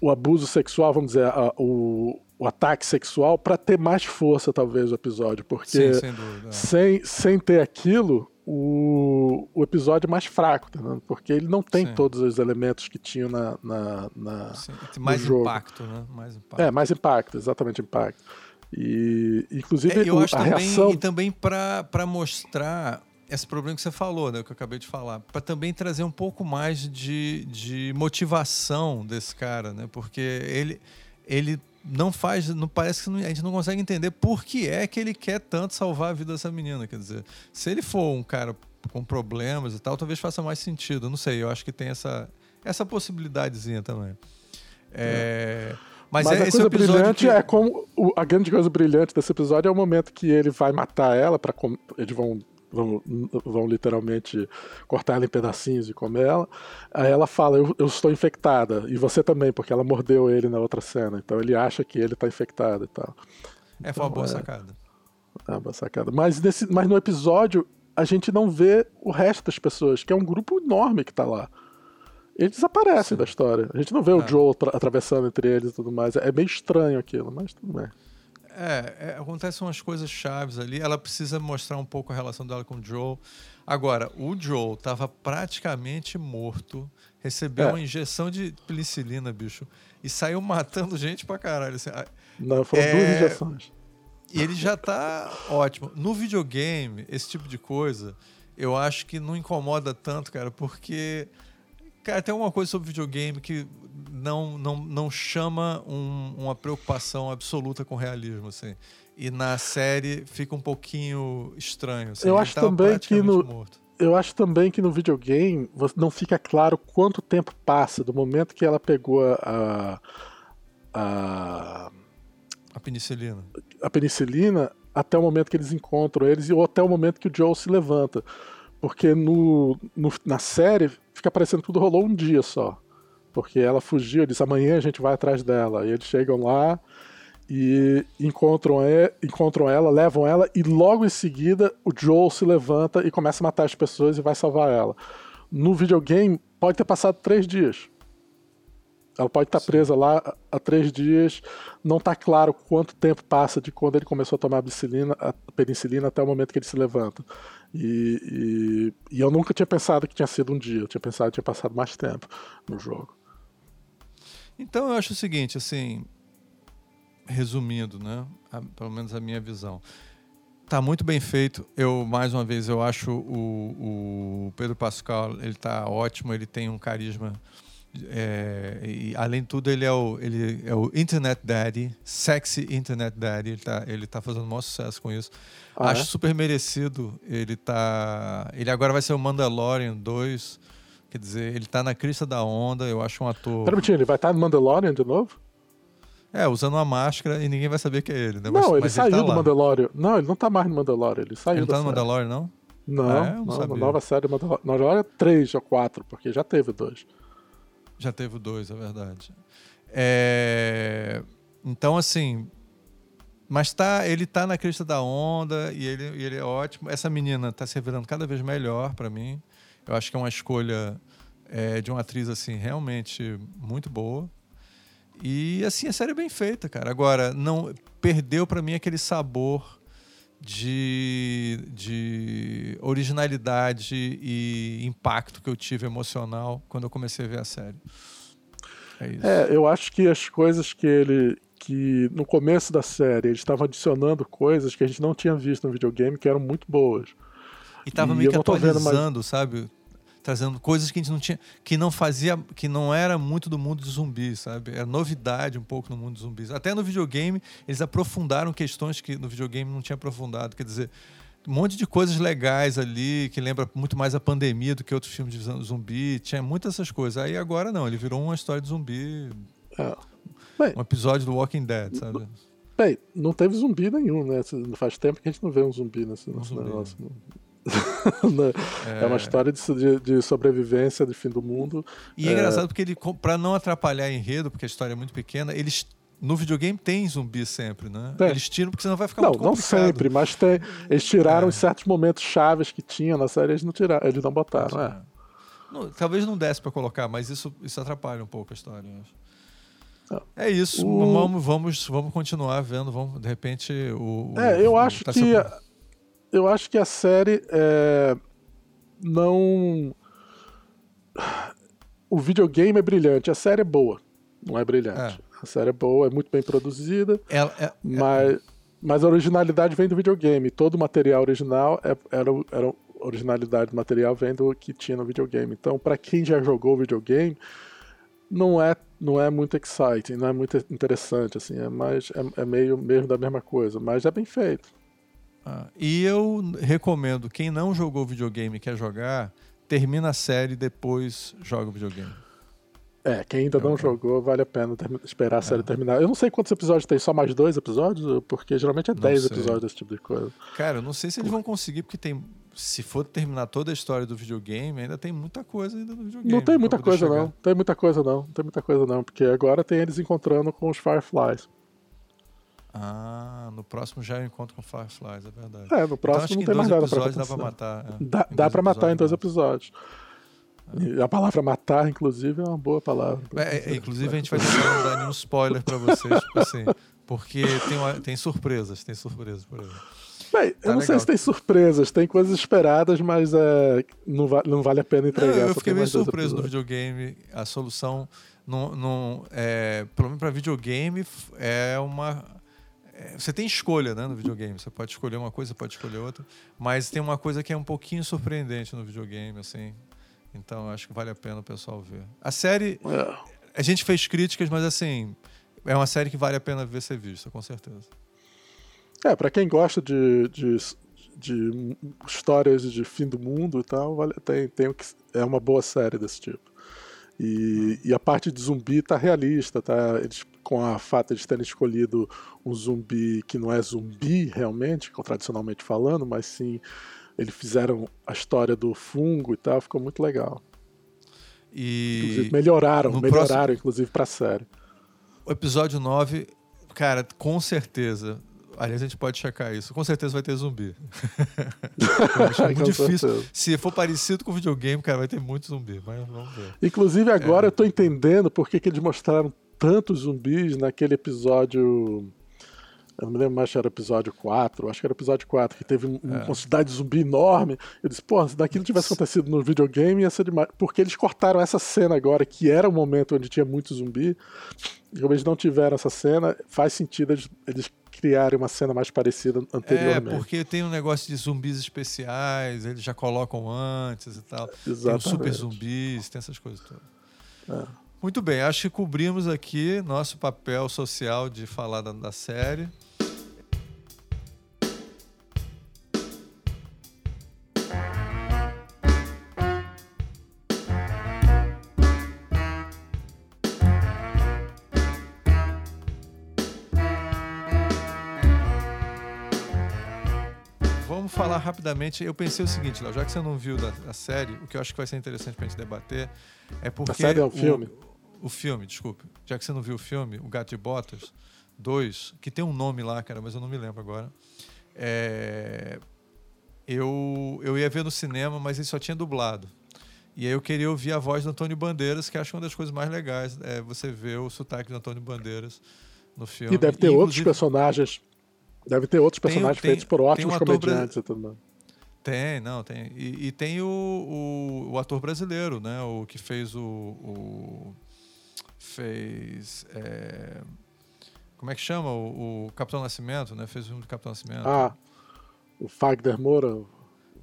o abuso sexual, vamos dizer, a- o, o ataque sexual, para ter mais força, talvez, o episódio. Porque Sim, sem dúvida. sem, sem ter aquilo, o, o episódio é mais fraco, tá vendo? porque ele não tem Sim. todos os elementos que tinha na. na, na- mais jogo. impacto, né? Mais impacto. É, mais impacto, exatamente impacto. E, inclusive, É, eu acho a também, reação. e também para mostrar esse problema que você falou, né, que eu acabei de falar, para também trazer um pouco mais de, de motivação desse cara, né? Porque ele ele não faz, não parece que não- a gente não consegue entender por que é que ele quer tanto salvar a vida dessa menina, quer dizer, se ele for um cara com problemas e tal, talvez faça mais sentido, não sei, eu acho que tem essa essa possibilidadezinha também. É, Mas, Mas, é, a esse coisa episódio brilhante que- é como. o- a grande coisa brilhante desse episódio é o momento que ele vai matar ela para Eles vão, vão, vão literalmente cortar ela em pedacinhos e comer ela. Aí ela fala: eu, eu estou infectada. E você também, porque ela mordeu ele na outra cena. Então ele acha que ele está infectado e tal. é, foi uma boa Então, é. sacada. Ah, boa sacada. Mas, nesse, mas no episódio, a gente não vê o resto das pessoas, que é um grupo enorme que tá lá. Eles desaparecem da história. A gente não vê o É. Joe tra- atravessando entre eles e tudo mais. É meio estranho aquilo, mas tudo bem. É, é, acontecem umas coisas chaves ali. Ela precisa mostrar um pouco a relação dela com o Joe. Agora, o Joe estava praticamente morto, recebeu É. uma injeção de penicilina, bicho, e saiu matando gente pra caralho. assim. Não, foram É, duas injeções. E ele já tá ótimo. No videogame, esse tipo de coisa, eu acho que não incomoda tanto, cara, porque. Cara, tem uma coisa sobre videogame que não, não, não chama um- uma preocupação absoluta com realismo, assim. E na série fica um pouquinho estranho. assim. Eu acho tava também que no- morto. Eu acho também que no videogame não fica claro quanto tempo passa do momento que ela pegou a, a, A penicilina. a penicilina até o momento que eles encontram eles ou até o momento que o Joe se levanta. Porque no, no- na série fica parecendo que tudo rolou um dia só. Porque ela fugiu, diz amanhã a gente vai atrás dela. E eles chegam lá e encontram, e- encontram ela, levam ela e logo em seguida o Joel se levanta e começa a matar as pessoas e vai salvar ela. No videogame pode ter passado três dias. Ela pode estar Sim. presa lá há- três dias. Não está claro quanto tempo passa de quando ele começou a tomar a penicilina, a penicilina até o momento que ele se levanta. E, e- e eu nunca tinha pensado que tinha sido um dia. Eu tinha pensado que tinha passado mais tempo no jogo. Então eu acho o seguinte, assim, resumindo, né? A- pelo menos a minha visão. Tá muito bem feito. Eu, mais uma vez, eu acho o, o Pedro Pascal, ele tá ótimo, ele tem um carisma. é, e além de tudo, ele é, o, ele é o Internet Daddy, sexy Internet Daddy. Ele tá, ele tá fazendo o maior sucesso com isso. Ah, acho é? super merecido. Ele tá. Ele agora vai ser o Mandalorian 2. Quer dizer, ele tá na crista da onda. Eu acho um ator. Pera um ele vai estar no Mandalorian de novo? É, usando uma máscara e ninguém vai saber que é ele, né? não, Mas- ele mas saiu tá do lá. Mandalorian. Não, ele não tá mais no Mandalorian. Ele saiu Ele tá no série. Mandalorian, não? Não, Ah, é? Não não, nova série Mandalorian. Mandalorian 3 ou 4, porque já teve dois. Já teve dois, é verdade. É, Então, assim. Mas tá, ele tá na crista da onda e ele, ele é ótimo. Essa menina tá se revelando cada vez melhor para mim. Eu acho que é uma escolha é, de uma atriz assim realmente muito boa. E assim a série é bem feita, cara. Agora não perdeu para mim aquele sabor de, de originalidade e impacto que eu tive emocional quando eu comecei a ver a série. É, isso. é eu acho que as coisas que ele que no começo da série eles estavam adicionando coisas que a gente não tinha visto no videogame que eram muito boas. E tava e meio que atualizando, mais... sabe? Trazendo coisas que a gente não tinha, que não fazia, que não era muito do mundo dos zumbis, sabe? Era novidade um pouco no mundo dos zumbis. Até no videogame eles aprofundaram questões que no videogame não tinha aprofundado, quer dizer, um monte de coisas legais ali que lembra muito mais a pandemia do que outros filmes de zumbi, tinha muitas dessas coisas. Aí agora não, ele virou uma história de zumbi. É. Bem, um episódio do Walking Dead, sabe? Bem, não teve zumbi nenhum, né? Faz tempo que a gente não vê um zumbi nesse, um zumbi, negócio. Né? É... é... uma história de, de, sobrevivência, de fim do mundo. E é, é engraçado porque ele, para não atrapalhar enredo, porque a história é muito pequena, eles no videogame tem zumbi sempre, né? É. Eles tiram porque senão vai ficar não, muito complicado. Não sempre, mas tem. Eles tiraram é. certos momentos chaves que tinha na série, eles não tiraram, eles não botaram, é. Não, talvez não desse para colocar, mas isso, isso atrapalha um pouco a história. É isso, o... vamos, vamos, vamos continuar vendo, vamos, de repente o. É, eu acho tá que eu acho que a série é, não. O videogame é brilhante, a série é boa, não é brilhante. É. A série é boa, é muito bem produzida, ela, é, é, mas, mas a originalidade vem do videogame. Todo o material original é, era, era originalidade do material vem do que tinha no videogame. Então, para quem já jogou videogame, não é não é muito exciting, não é muito interessante assim, é mais é, é meio mesmo da mesma coisa, mas é bem feito. Ah, e eu recomendo, quem não jogou videogame e quer jogar, termina a série e depois joga o videogame. É, quem ainda não jogou, vale a pena esperar a série é. terminar. Eu não sei quantos episódios tem, só mais dois episódios? Porque geralmente é não dez sei. episódios desse tipo de coisa. Cara, eu não sei se eles vão conseguir, porque tem. Se for terminar toda a história do videogame, ainda tem muita coisa ainda no videogame. Não tem muita coisa, chegar. não. Tem muita coisa, não. Tem muita coisa, não. Porque agora tem eles encontrando com os Fireflies. Ah, no próximo já eu encontro com Fireflies, é verdade. É, no próximo então, não tem mais nada pra dá pra matar. É. Dá, dá pra matar em dois episódios. É. A palavra matar, inclusive, é uma boa palavra. É, é, inclusive, a gente vai tentar não dar nenhum spoiler pra vocês, tipo assim, porque tem, uma, tem surpresas, tem surpresas por aí. Bem, tá eu não legal. sei se tem surpresas, tem coisas esperadas, mas é, não, va não vale a pena entregar. Não, eu fiquei meio surpreso no videogame. A solução, não, não, é, pelo menos para videogame, é uma é, você tem escolha né, no videogame. Você pode escolher uma coisa, pode escolher outra. Mas tem uma coisa que é um pouquinho surpreendente no videogame, assim. Então acho que vale a pena o pessoal ver. A série. É. A gente fez críticas, mas assim. É uma série que vale a pena ver ser vista, com certeza. É, para quem gosta de, de, de, histórias de fim do mundo e tal, vale, tem, tem, é uma boa série desse tipo. E, e, a parte de zumbi tá realista, tá? Eles, com a fato de terem escolhido um zumbi que não é zumbi realmente, tradicionalmente falando, mas sim eles fizeram a história do fungo e tal, ficou muito legal. E inclusive melhoraram, melhoraram próximo... inclusive para a série. O episódio 9, cara, com certeza Aliás, a gente pode checar isso. Com certeza vai ter zumbi. é muito difícil. Certeza. Se for parecido com videogame, cara, vai ter muito zumbi. Mas vamos ver. Inclusive, agora é. eu tô entendendo por que, que eles mostraram tantos zumbis naquele episódio. Eu não me lembro mais se era episódio 4, acho que era episódio 4, que teve um, é. uma cidade zumbi enorme. Eu disse, pô, se daquilo tivesse acontecido no videogame, ia ser demais. Porque eles cortaram essa cena agora, que era o momento onde tinha muito zumbi. E como eles não tiveram essa cena, faz sentido eles, eles criarem uma cena mais parecida anteriormente. É, porque tem um negócio de zumbis especiais, eles já colocam antes e tal. Exatamente. Tem os super zumbis, tem essas coisas todas. É. Muito bem, acho que cobrimos aqui nosso papel social de falar da, da série. falar rapidamente. Eu pensei o seguinte, Léo, já que você não viu da, a série, o que eu acho que vai ser interessante pra gente debater é porque. A série é o filme? O filme, desculpe. Já que você não viu o filme, O Gato de Botas, 2, que tem um nome lá, cara, mas eu não me lembro agora. É, eu, eu ia ver no cinema, mas ele só tinha dublado. E aí eu queria ouvir a voz do Antônio Bandeiras, que acho uma das coisas mais legais. É você ver o sotaque do Antônio Bandeiras no filme. E deve ter outros personagens. Deve ter outros personagens tem, feitos por ótimos um comediantes e tudo mais. Tem, não, tem. E, e tem o, o, o, ator brasileiro, né? O que fez o. o fez. É, como é que chama? O, o, Capitão Nascimento, né? Fez o filme do Capitão Nascimento. Ah, o Wagner Moura.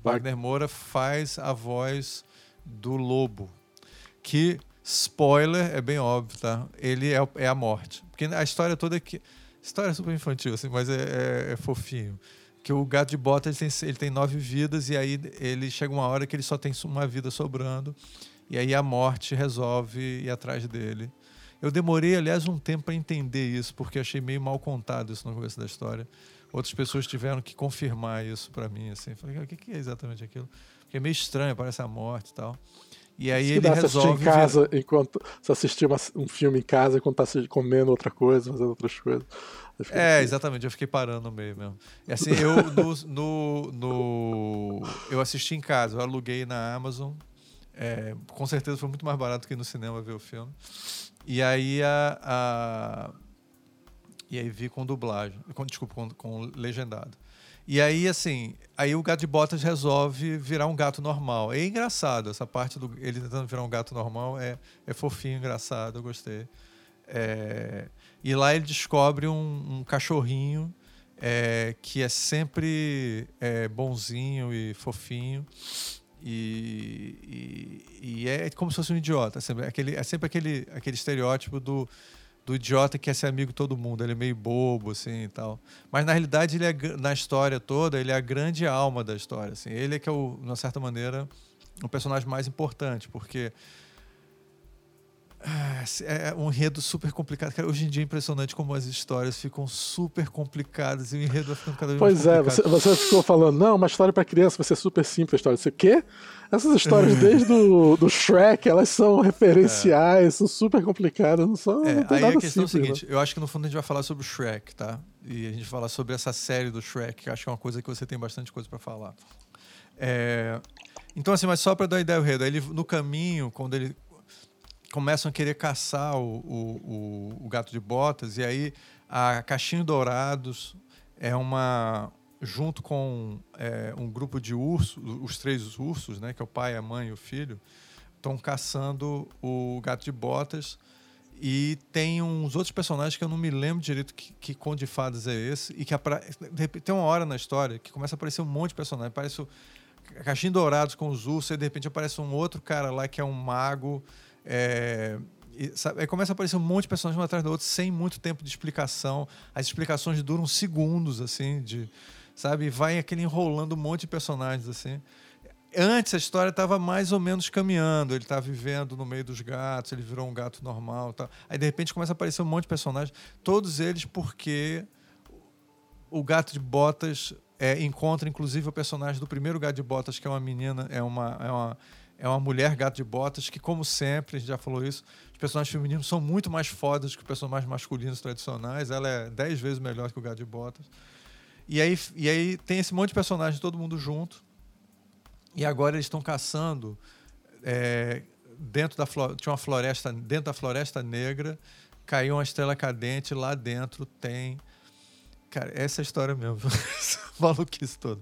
Wagner Moura faz a voz do lobo. Que, spoiler, é bem óbvio, tá? Ele é, é a morte. Porque a história toda é que. História é super infantil, assim, mas é, é, é fofinho que o gato de bota ele tem, ele tem nove vidas e aí ele chega uma hora que ele só tem uma vida sobrando e aí a morte resolve ir atrás dele. Eu demorei, aliás, um tempo para entender isso, porque achei meio mal contado isso no começo da história. Outras pessoas tiveram que confirmar isso para mim, assim. Falei, o que é exatamente aquilo? Porque é meio estranho, parece a morte e tal. E aí ele resolve. em casa ver... enquanto você assistir um filme em casa enquanto tá comendo outra coisa, fazendo outras coisas. É, exatamente, eu fiquei parando no meio mesmo. E assim, eu no, no, no, eu assisti em casa, eu aluguei na Amazon. É, com certeza foi muito mais barato que ir no cinema ver o filme. E aí a, a e aí vi com dublagem, com, desculpa, com, com legendado. E aí, assim, aí o gato de botas resolve virar um gato normal. É engraçado, essa parte do ele tentando virar um gato normal é, é fofinho, engraçado, eu gostei. É, e lá ele descobre um, um cachorrinho é, que é sempre é, bonzinho e fofinho. E, e, e, é como se fosse um idiota. É sempre aquele, é sempre aquele, aquele estereótipo do, do idiota que quer ser amigo de todo mundo. Ele é meio bobo, assim, e tal. Mas, na realidade, ele é, na história toda, ele é a grande alma da história. Assim. Ele é que é, de uma certa maneira, o personagem mais importante, porque é um enredo super complicado. Cara, hoje em dia é impressionante como as histórias ficam super complicadas e o enredo vai ficando cada vez pois mais. Pois é, você, você, ficou falando, não, uma história para criança vai ser super simples a história. Você quê? Essas histórias desde do, do Shrek, elas são referenciais, é. são super complicadas, não são é, não tem aí nada a questão simples, é a seguinte, né? eu acho que no fundo a gente vai falar sobre o Shrek, tá? E a gente vai falar sobre essa série do Shrek, que acho que é uma coisa que você tem bastante coisa para falar. É... Então, assim, mas só para dar ideia ao Redo, ele no caminho, quando ele começam a querer caçar o, o, o, gato de botas, e aí a Caixinho Dourados é uma. junto com é, um grupo de ursos, os três ursos, né, que é o pai, a mãe e o filho, estão caçando o gato de botas. E tem uns outros personagens que eu não me lembro direito que, que conto de fadas é esse. E que tem uma hora na história que começa a aparecer um monte de personagens. Parece o Caixinho Dourados com os ursos, e de repente aparece um outro cara lá que é um mago é, e, sabe, aí começa a aparecer um monte de personagens um atrás do outro sem muito tempo de explicação. As explicações duram segundos, assim, de, sabe? Vai aquele enrolando um monte de personagens, assim. Antes a história estava mais ou menos caminhando. Ele está vivendo no meio dos gatos, ele virou um gato normal. Tá. Aí de repente começa a aparecer um monte de personagens, todos eles porque o gato de botas é, encontra inclusive o personagem do primeiro gato de botas, que é uma menina, é uma, é uma é uma mulher gato de botas que, como sempre, a gente já falou isso, os personagens femininos são muito mais fodas que os personagens masculinos tradicionais. Ela é dez vezes melhor que o gato de botas. E aí, e aí tem esse monte de personagens, todo mundo junto. E agora eles estão caçando é, dentro da tinha uma floresta dentro da floresta negra caiu uma estrela cadente lá dentro tem cara essa é a história mesmo maluquice toda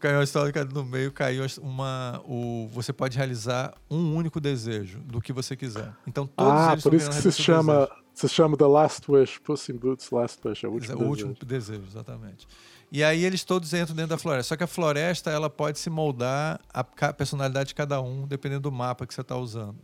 caiu uma história no meio, caiu uma. O, você pode realizar um único desejo do que você quiser. Então todos ah, eles por isso que se chama, se chama The Last Wish, Puss in Boots Last Wish, é o último, é o último desejo. exatamente. E aí eles todos entram dentro da floresta. Só que a floresta ela pode se moldar a personalidade de cada um, dependendo do mapa que você está usando.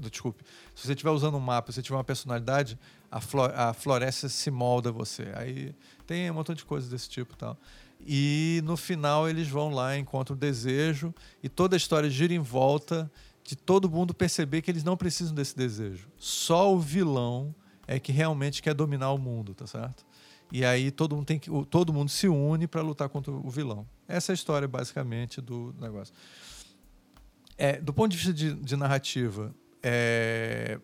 Desculpe. Se você estiver usando um mapa, se você tiver uma personalidade, a, floresta se molda você. Aí tem um montão de coisas desse tipo e tal. E no final eles vão lá, encontram o desejo e toda a história gira em volta de todo mundo perceber que eles não precisam desse desejo. Só o vilão é que realmente quer dominar o mundo, tá certo? E aí todo mundo tem que todo mundo se une para lutar contra o vilão. Essa é a história basicamente do negócio. É, do ponto de vista de, de narrativa, é,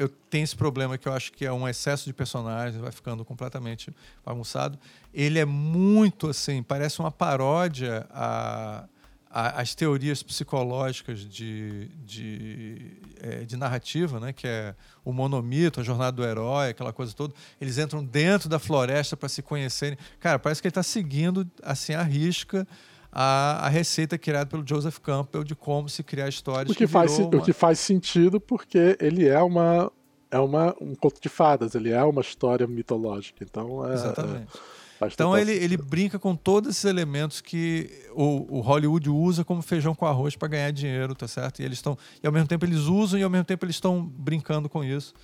eu tenho esse problema que eu acho que é um excesso de personagens, vai ficando completamente bagunçado. Ele é muito assim, parece uma paródia a, a as teorias psicológicas de, de, é, de, narrativa, né? que é o monomito, a jornada do herói, aquela coisa toda. Eles entram dentro da floresta para se conhecerem. Cara, parece que ele está seguindo assim a risca a, a receita criada pelo Joseph Campbell de como se criar histórias. O que, que faz, uma... o que faz sentido porque ele é uma é uma, um conto de fadas, ele é uma história mitológica. Então é, Exatamente. É, então ele, ele brinca com todos esses elementos que o, o Hollywood usa como feijão com arroz para ganhar dinheiro, tá certo? E eles estão e ao mesmo tempo eles usam e ao mesmo tempo eles estão brincando com isso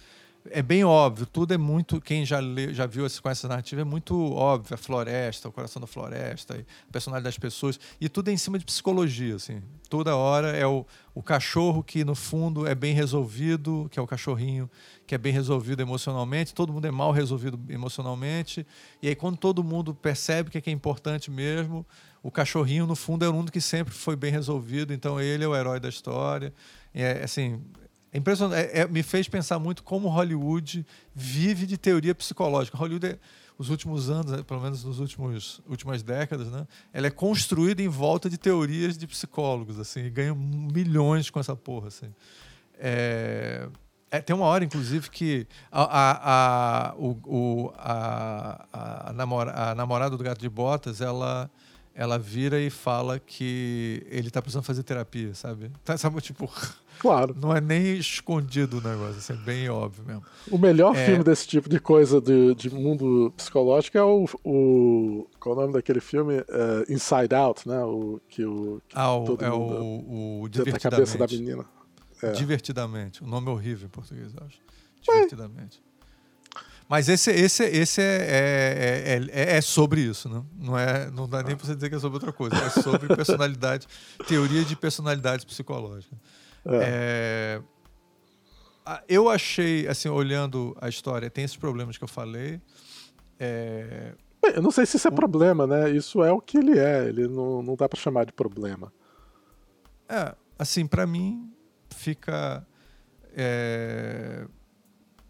é bem óbvio, tudo é muito. Quem já, já viu esse, com essa narrativa é muito óbvio. A floresta, o coração da floresta, a personalidade das pessoas. E tudo é em cima de psicologia. Assim. Toda hora é o, o cachorro que, no fundo, é bem resolvido, que é o cachorrinho que é bem resolvido emocionalmente, todo mundo é mal resolvido emocionalmente. E aí, quando todo mundo percebe que é, que é importante mesmo, o cachorrinho, no fundo, é o mundo que sempre foi bem resolvido, então ele é o herói da história. É, assim, é impressionante. É, é, me fez pensar muito como Hollywood vive de teoria psicológica. Hollywood, é, os últimos anos, né, pelo menos nos últimos últimas décadas, né, ela é construída em volta de teorias de psicólogos, assim, e ganha milhões com essa porra, assim. É, é, tem uma hora, inclusive, que a, a, a, o, a, a, namora, a namorada do gato de botas, ela ela vira e fala que ele tá precisando fazer terapia, sabe? Tá, sabe, tipo, Claro. Não é nem escondido o negócio, assim, é bem óbvio mesmo. O melhor é... filme desse tipo de coisa de, de mundo psicológico é o, o. Qual é o nome daquele filme? Uh, Inside Out, né? O, que o, que ah, o, é o, o Divertidamente. a cabeça da menina. É. Divertidamente. O nome é horrível em português, eu acho. Divertidamente. Mas esse, esse, esse é, é, é, é, sobre isso, né? não, é, não dá nem para você dizer que é sobre outra coisa. É sobre personalidade, teoria de personalidade psicológica. É. É, eu achei, assim, olhando a história, tem esses problemas que eu falei. É... Eu não sei se isso é problema, né? Isso é o que ele é. Ele não, não dá para chamar de problema. É, assim, para mim fica. É...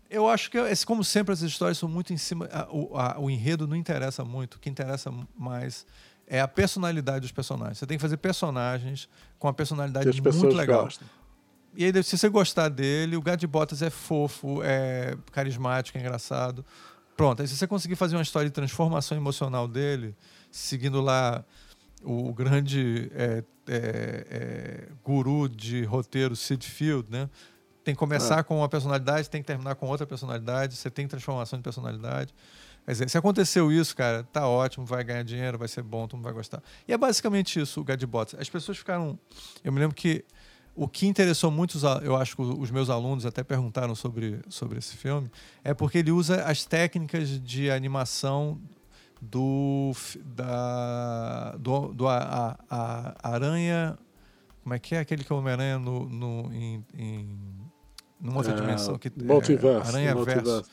Eu acho que, como sempre, as histórias são muito em cima. O, a, o enredo não interessa muito. O que interessa mais é a personalidade dos personagens. Você tem que fazer personagens com a personalidade muito legal. Gostam. E aí, se você gostar dele, o Gato de Botas é fofo, é carismático, é engraçado. Pronto, aí se você conseguir fazer uma história de transformação emocional dele, seguindo lá o grande é, é, é, guru de roteiro Sid Field, né? Tem que começar é. com uma personalidade, tem que terminar com outra personalidade, você tem transformação de personalidade. Quer dizer, se aconteceu isso, cara, tá ótimo, vai ganhar dinheiro, vai ser bom, todo mundo vai gostar. E é basicamente isso, o Gadbots. As pessoas ficaram. Eu me lembro que o que interessou muitos, eu acho que os meus alunos até perguntaram sobre, sobre esse filme, é porque ele usa as técnicas de animação do da do, do a, a, a aranha como é que é aquele que é o Homem-Aranha no, no, em, em numa outra é, dimensão que multiverso, é, Aranha Verso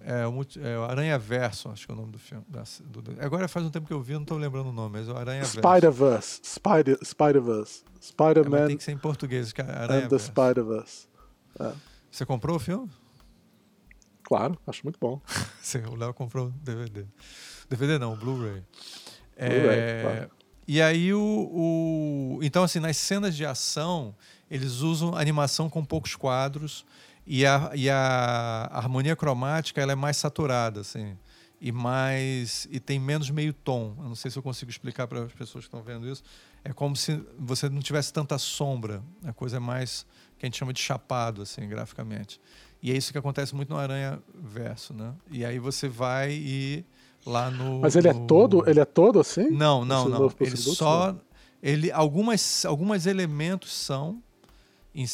é, o, é o Aranha Verso acho que é o nome do filme da, do, agora faz um tempo que eu vi não estou lembrando o nome mas é o Aranha Verso Spider-Verse Spider, Spider-Verse Spider-Man. É, tem que ser em português, Aranha and the Spider-Verse. É. Você comprou o filme? Claro, acho muito bom. o Léo comprou DVD. DVD não, o Blu-ray. É, claro. E aí o, o, Então, assim, nas cenas de ação, eles usam animação com poucos quadros e a, e a harmonia cromática ela é mais saturada, assim e mais e tem menos meio tom. Eu não sei se eu consigo explicar para as pessoas que estão vendo isso. É como se você não tivesse tanta sombra. A coisa é mais que a gente chama de chapado assim, graficamente. E é isso que acontece muito no Aranha Verso, né? E aí você vai e lá no Mas ele é no... é todo, ele é todo assim? Não, não, não. Ele só ele algumas alguns elementos são em,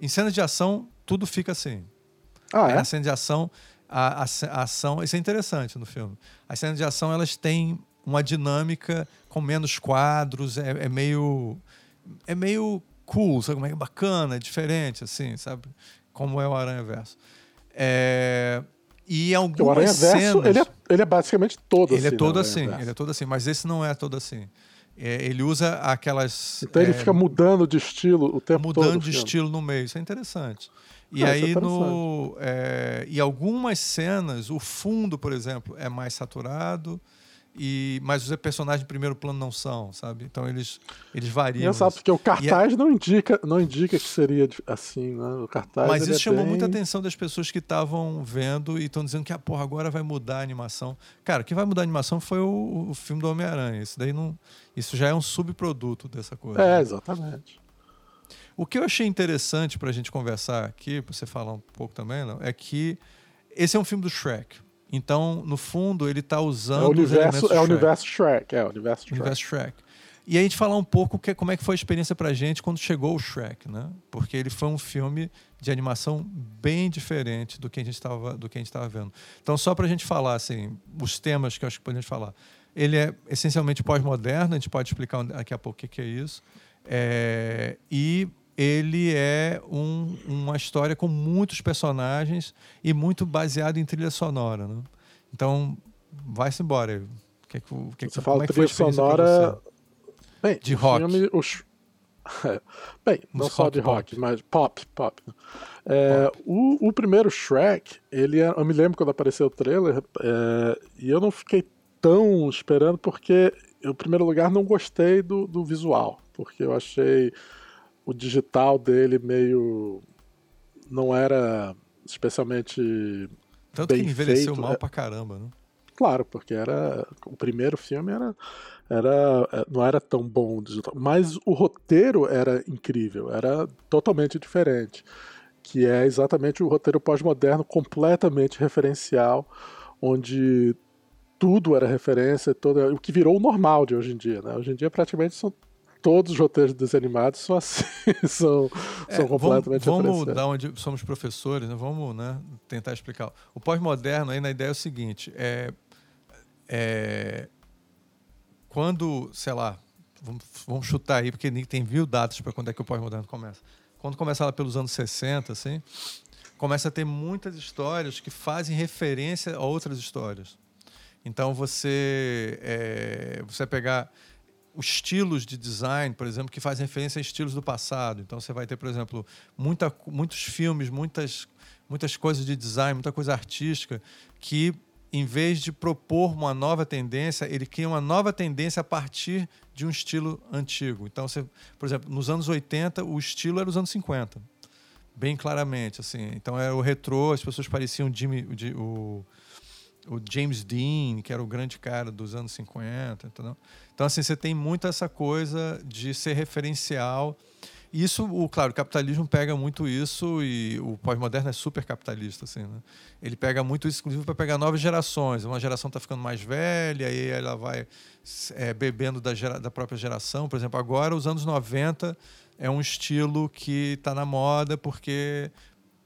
em cenas de ação tudo fica assim. Ah, é? Na cena de ação a, a, a, ação. Isso é interessante no filme. As cenas de ação elas têm uma dinâmica com menos quadros, é, é meio. É meio cool, sabe como é, é bacana, é diferente, assim, sabe? Como é o Aranha Verso. É, e algumas o Aranha Verso, ele é, ele é basicamente todo ele é assim. É todo assim ele é todo assim, mas esse não é todo assim. É, ele usa aquelas. Então ele é, fica mudando de estilo o tempo mudando todo. Mudando de estilo no meio, isso é interessante. E Ah, aí é no é, e algumas cenas, o fundo, por exemplo, é mais saturado. E, mas os personagens de primeiro plano não são, sabe? Então eles, eles variam. Engraçado, isso. porque o cartaz não, indica, não indica que seria assim, né? O cartaz. Mas isso é chamou bem- muita atenção das pessoas que estavam vendo e estão dizendo que, ah, porra, agora vai mudar a animação. Cara, quem vai mudar a animação foi o, o filme do Homem-Aranha. Isso daí não. Isso já é um subproduto dessa coisa. É, exatamente. O que eu achei interessante pra gente conversar aqui, pra você falar um pouco também, é que esse é um filme do Shrek. Então, no fundo, ele tá usando. É o universo, é o Shrek. universo Shrek. É o universo Shrek. Universo Shrek. E a gente falar um pouco que, como é que foi a experiência pra gente quando chegou o Shrek, né? Porque ele foi um filme de animação bem diferente do que a gente estava do que a gente estava vendo. Então só pra gente falar assim, os temas que eu acho que podemos falar. Ele é essencialmente pós-moderno, a gente pode explicar daqui a pouco o que que é isso. É, e ele é um- uma história com muitos personagens e muito baseado em trilha sonora, né? Então, vai-se embora. O que é que, o que é que- Você como fala é que trilha sonora. Bem, De rock. filme, o Sh- É. Bem, não Música só rock de pop. rock, mas pop, pop. É, O, o primeiro Shrek, ele é- eu me lembro quando apareceu o trailer, é, e eu não fiquei tão esperando porque, eu, em primeiro lugar, não gostei do, do visual, porque eu achei o digital dele meio. não era especialmente Tanto que bem envelheceu feito, mal é. pra caramba, né? Claro, porque era o primeiro filme era, era é, não era tão bom o digital, mas o roteiro era incrível, era totalmente diferente, que é exatamente o roteiro pós-moderno completamente referencial, onde tudo era referência, todo, o que virou o normal de hoje em dia, né? Hoje em dia praticamente são todos os roteiros desanimados são assim, são, É, são completamente vamos, vamos dar onde somos professores, né? vamos né, tentar explicar. O pós-moderno, aí na ideia é o seguinte: é, é, quando, sei lá, vamos, vamos chutar aí, porque tem mil datas para quando é que o pós-moderno começa. Quando começa lá pelos anos 60, assim, começa a ter muitas histórias que fazem referência a outras histórias. Então você, é, você pegar os estilos de design, por exemplo, que fazem referência a estilos do passado. Então você vai ter, por exemplo, muita, muitos filmes, muitas, muitas coisas de design, muita coisa artística que em vez de propor uma nova tendência, ele cria uma nova tendência a partir de um estilo antigo. Então, você, por exemplo, nos anos 80, o estilo era os anos 50, bem claramente. assim. Então, era o retrô, as pessoas pareciam Jimmy, o, o James Dean, que era o grande cara dos anos 50, entendeu? Então, assim, você tem muito essa coisa de ser referencial. Isso, o, claro, o capitalismo pega muito isso e o pós-moderno é super capitalista, assim, né? Ele pega muito isso, inclusive, para pegar novas gerações. Uma geração está ficando mais velha, aí ela vai é, bebendo da, gera- da própria geração. Por exemplo, agora, os anos 90 é um estilo que está na moda porque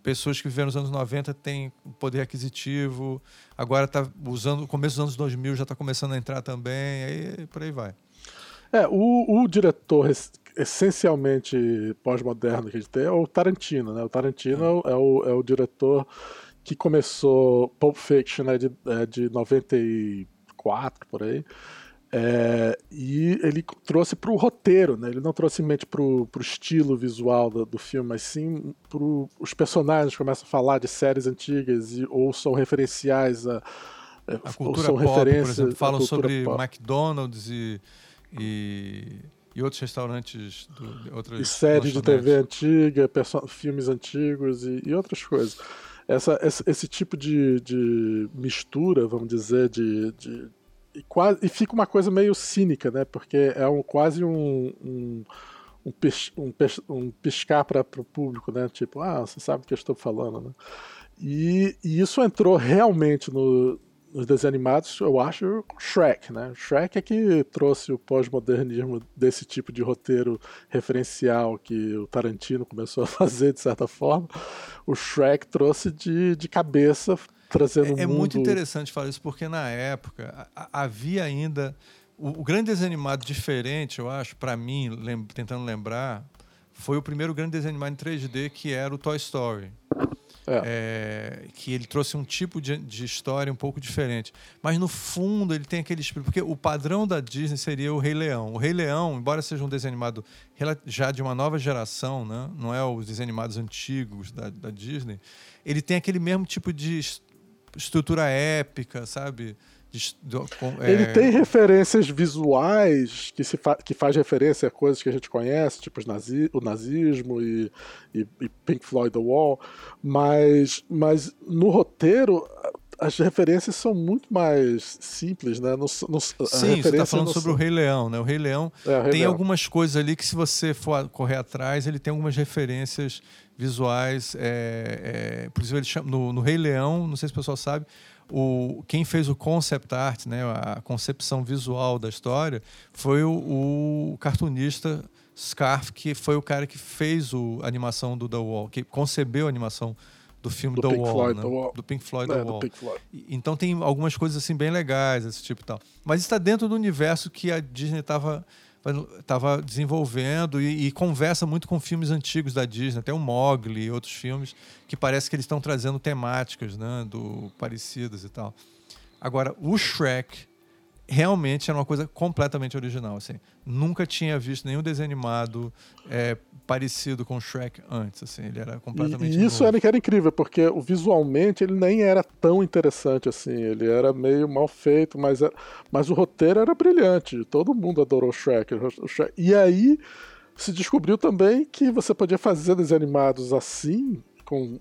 pessoas que viveram nos anos 90 têm poder aquisitivo. Agora está usando, o começo dos anos 2000 já está começando a entrar também, aí por aí vai. É, o, o diretor essencialmente pós-moderno que a gente tem é o Tarantino, né? O Tarantino é, o, é o, é o diretor que começou Pulp Fiction é de, é de 94, por aí. É, e ele trouxe para o roteiro, né? Ele não trouxe somente para o estilo visual do, do filme, mas sim para os personagens começam a falar de séries antigas e, ou são referenciais a, é, A cultura são pop, por exemplo, falam sobre pop. McDonald's e, e, e outros restaurantes, do, de outras e séries de. TV antiga, filmes antigos e, e outras coisas. Essa, esse, esse tipo de, de mistura, vamos dizer, de, de- e, quase, e fica uma coisa meio cínica, né? Porque é um, quase um, um, um, pis- um pis- um piscar para o público, né? Tipo, ah, você sabe o que eu estou falando, né? E, e isso entrou realmente no, nos desenhos animados, eu acho, Shrek, né? Shrek é que trouxe o pós-modernismo desse tipo de roteiro referencial que o Tarantino começou a fazer, de certa forma. O Shrek trouxe de, de cabeça, trazendo É, é mundo... muito interessante falar isso, porque na época a- a- havia ainda. O, o grande desenho animado diferente, eu acho, para mim, lem- tentando lembrar, foi o primeiro grande desenho animado em 3D, que era o Toy Story. É. É, que ele trouxe um tipo de, de, história um pouco diferente. Mas no fundo ele tem aquele espírito. Porque o padrão da Disney seria o Rei Leão. O Rei Leão, embora seja um desenho animado já de uma nova geração, né? não é os desenhos animados antigos da, da Disney, ele tem aquele mesmo tipo de estrutura épica, sabe? É... Ele tem referências visuais que, se fa que faz referência a coisas que a gente conhece, tipo nazi o nazismo e, e, e, Pink Floyd The Wall, mas, mas no roteiro as referências são muito mais simples, né? No, no, Sim, você está falando sobre o Rei Leão, né? O Rei Leão é, o Rei tem Leão. algumas coisas ali que se você for correr atrás, ele tem algumas referências visuais. É, é, exemplo, ele chama, no, no Rei Leão, não sei se o pessoal sabe, o, quem fez o concept art, né, a concepção visual da história, foi o, o cartunista Scarf, que foi o cara que fez o, a animação do The Wall, que concebeu a animação do filme do The, Pink Wall, Floyd, né? The Wall, do Pink Floyd é, The Wall. Floyd. Então tem algumas coisas assim bem legais, esse tipo e tal. Mas está dentro do universo que a Disney estava estava desenvolvendo e, e, conversa muito com filmes antigos da Disney, até o Mogli e outros filmes que parece que eles estão trazendo temáticas, né, do parecidas e tal. Agora, o Shrek realmente era uma coisa completamente original. Assim. Nunca tinha visto nenhum desenho animado é, parecido com Shrek antes. Assim. Ele era completamente. E, e isso era, era incrível, porque visualmente ele nem era tão interessante assim. Ele era meio mal feito, mas, mas o roteiro era brilhante. Todo mundo adorou o Shrek. O Shrek. E aí se descobriu também que você podia fazer desenhos animados assim, com,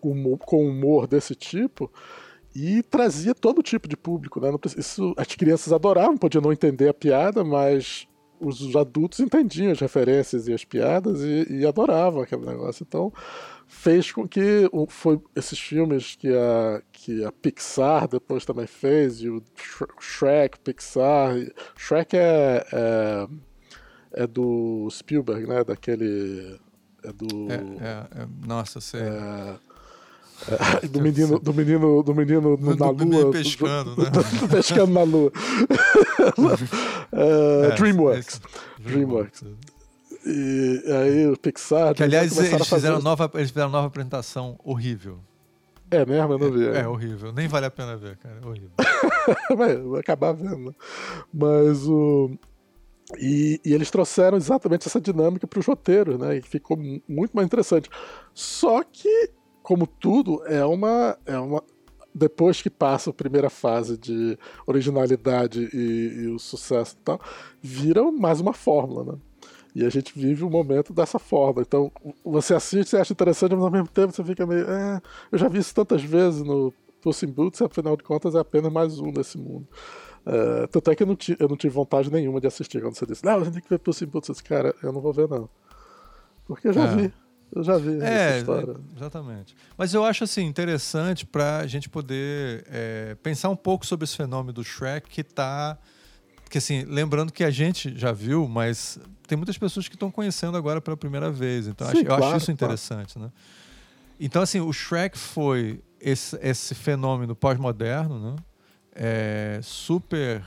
com humor desse tipo e trazia todo tipo de público, né? Isso as crianças adoravam, podiam não entender a piada, mas os adultos entendiam as referências e as piadas e, e adoravam aquele negócio. Então fez com que foi esses filmes que a, que a Pixar depois também fez, e o Shrek, Pixar. Shrek é, é, é do Spielberg, né? Daquele. É do. É, é, é nossa, sei. É, é, do menino, do menino, do menino do, na do lua. pescando, do, né? Do, pescando na lua. é, é, Dreamworks. Dreamworks. E aí o Pixar. Que aliás eles fizeram, nova, eles fizeram nova apresentação horrível. É mesmo, eu não vi. É, é, horrível. Nem vale a pena ver, cara. É horrível. Vai, vou acabar vendo. Mas o. E, e, eles trouxeram exatamente essa dinâmica para os roteiros, né? E ficou muito mais interessante. Só que como tudo, é uma, é uma. Depois que passa a primeira fase de originalidade e, e o sucesso e tal, vira mais uma fórmula, né? E a gente vive o um momento dessa forma. Então, você assiste, você acha interessante, mas ao mesmo tempo você fica meio. É, eu já vi isso tantas vezes no Puss in Boots, e afinal de contas é apenas mais um desse mundo. É, tanto é que eu não, eu não tive vontade nenhuma de assistir quando você disse, não, a gente tem que ver Puss in Boots. Eu disse, cara, eu não vou ver não. Porque eu já é. vi. Eu já vi é, essa história. Exatamente. Mas eu acho assim interessante para a gente poder é, pensar um pouco sobre esse fenômeno do Shrek que está que assim, lembrando que a gente já viu, mas tem muitas pessoas que estão conhecendo agora pela primeira vez. Então Sim, acho, claro, eu acho isso interessante, claro. né? Então assim, o Shrek foi esse, esse fenômeno pós-moderno, né? É, super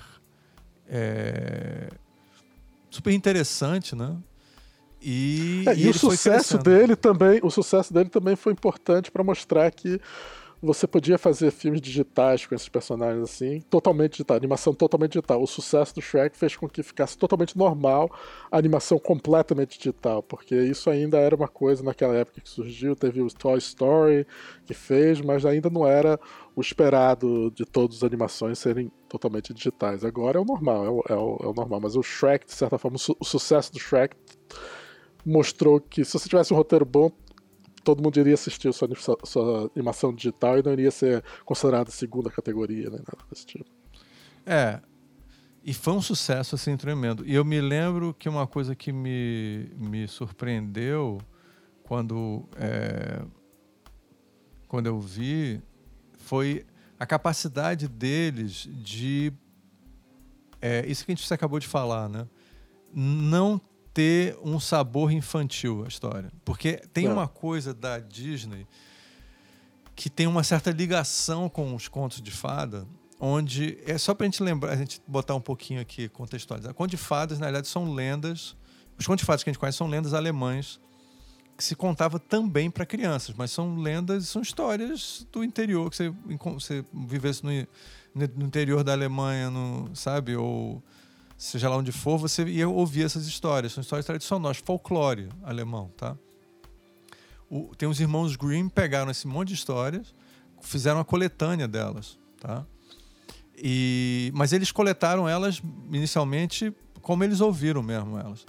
é, super interessante, né? E, é, e, e o sucesso dele também, o sucesso dele também foi importante para mostrar que você podia fazer filmes digitais com esses personagens assim, totalmente digital, animação totalmente digital. O sucesso do Shrek fez com que ficasse totalmente normal a animação completamente digital, porque isso ainda era uma coisa naquela época que surgiu. Teve o Toy Story que fez, mas ainda não era o esperado de todas as animações serem totalmente digitais. Agora é o normal, é o, é o, é o normal. Mas o Shrek, de certa forma, o, su o sucesso do Shrek mostrou que se você tivesse um roteiro bom, todo mundo iria assistir a sua, sua animação digital e não iria ser considerado segunda categoria, né? Nada desse tipo. É. E foi um sucesso assim tremendo. E eu me lembro que uma coisa que me, me surpreendeu quando, é, quando eu vi foi a capacidade deles de. É, isso que a gente acabou de falar, né? Não ter um sabor infantil a história. Porque tem é. uma coisa da Disney que tem uma certa ligação com os contos de fada, onde é só para a gente lembrar, a gente botar um pouquinho aqui, contextualizar. Contos de fadas, na verdade, são lendas. Os contos de fadas que a gente conhece são lendas alemães que se contava também para crianças, mas são lendas, são histórias do interior que você, você vivesse no, no interior da Alemanha, no, sabe, ou seja lá onde for, você ia ouvir essas histórias. São histórias tradicionais, folclore alemão, tá? O, tem os irmãos Grimm pegaram esse monte de histórias, fizeram uma coletânea delas, tá? E, mas eles coletaram elas inicialmente como eles ouviram mesmo elas.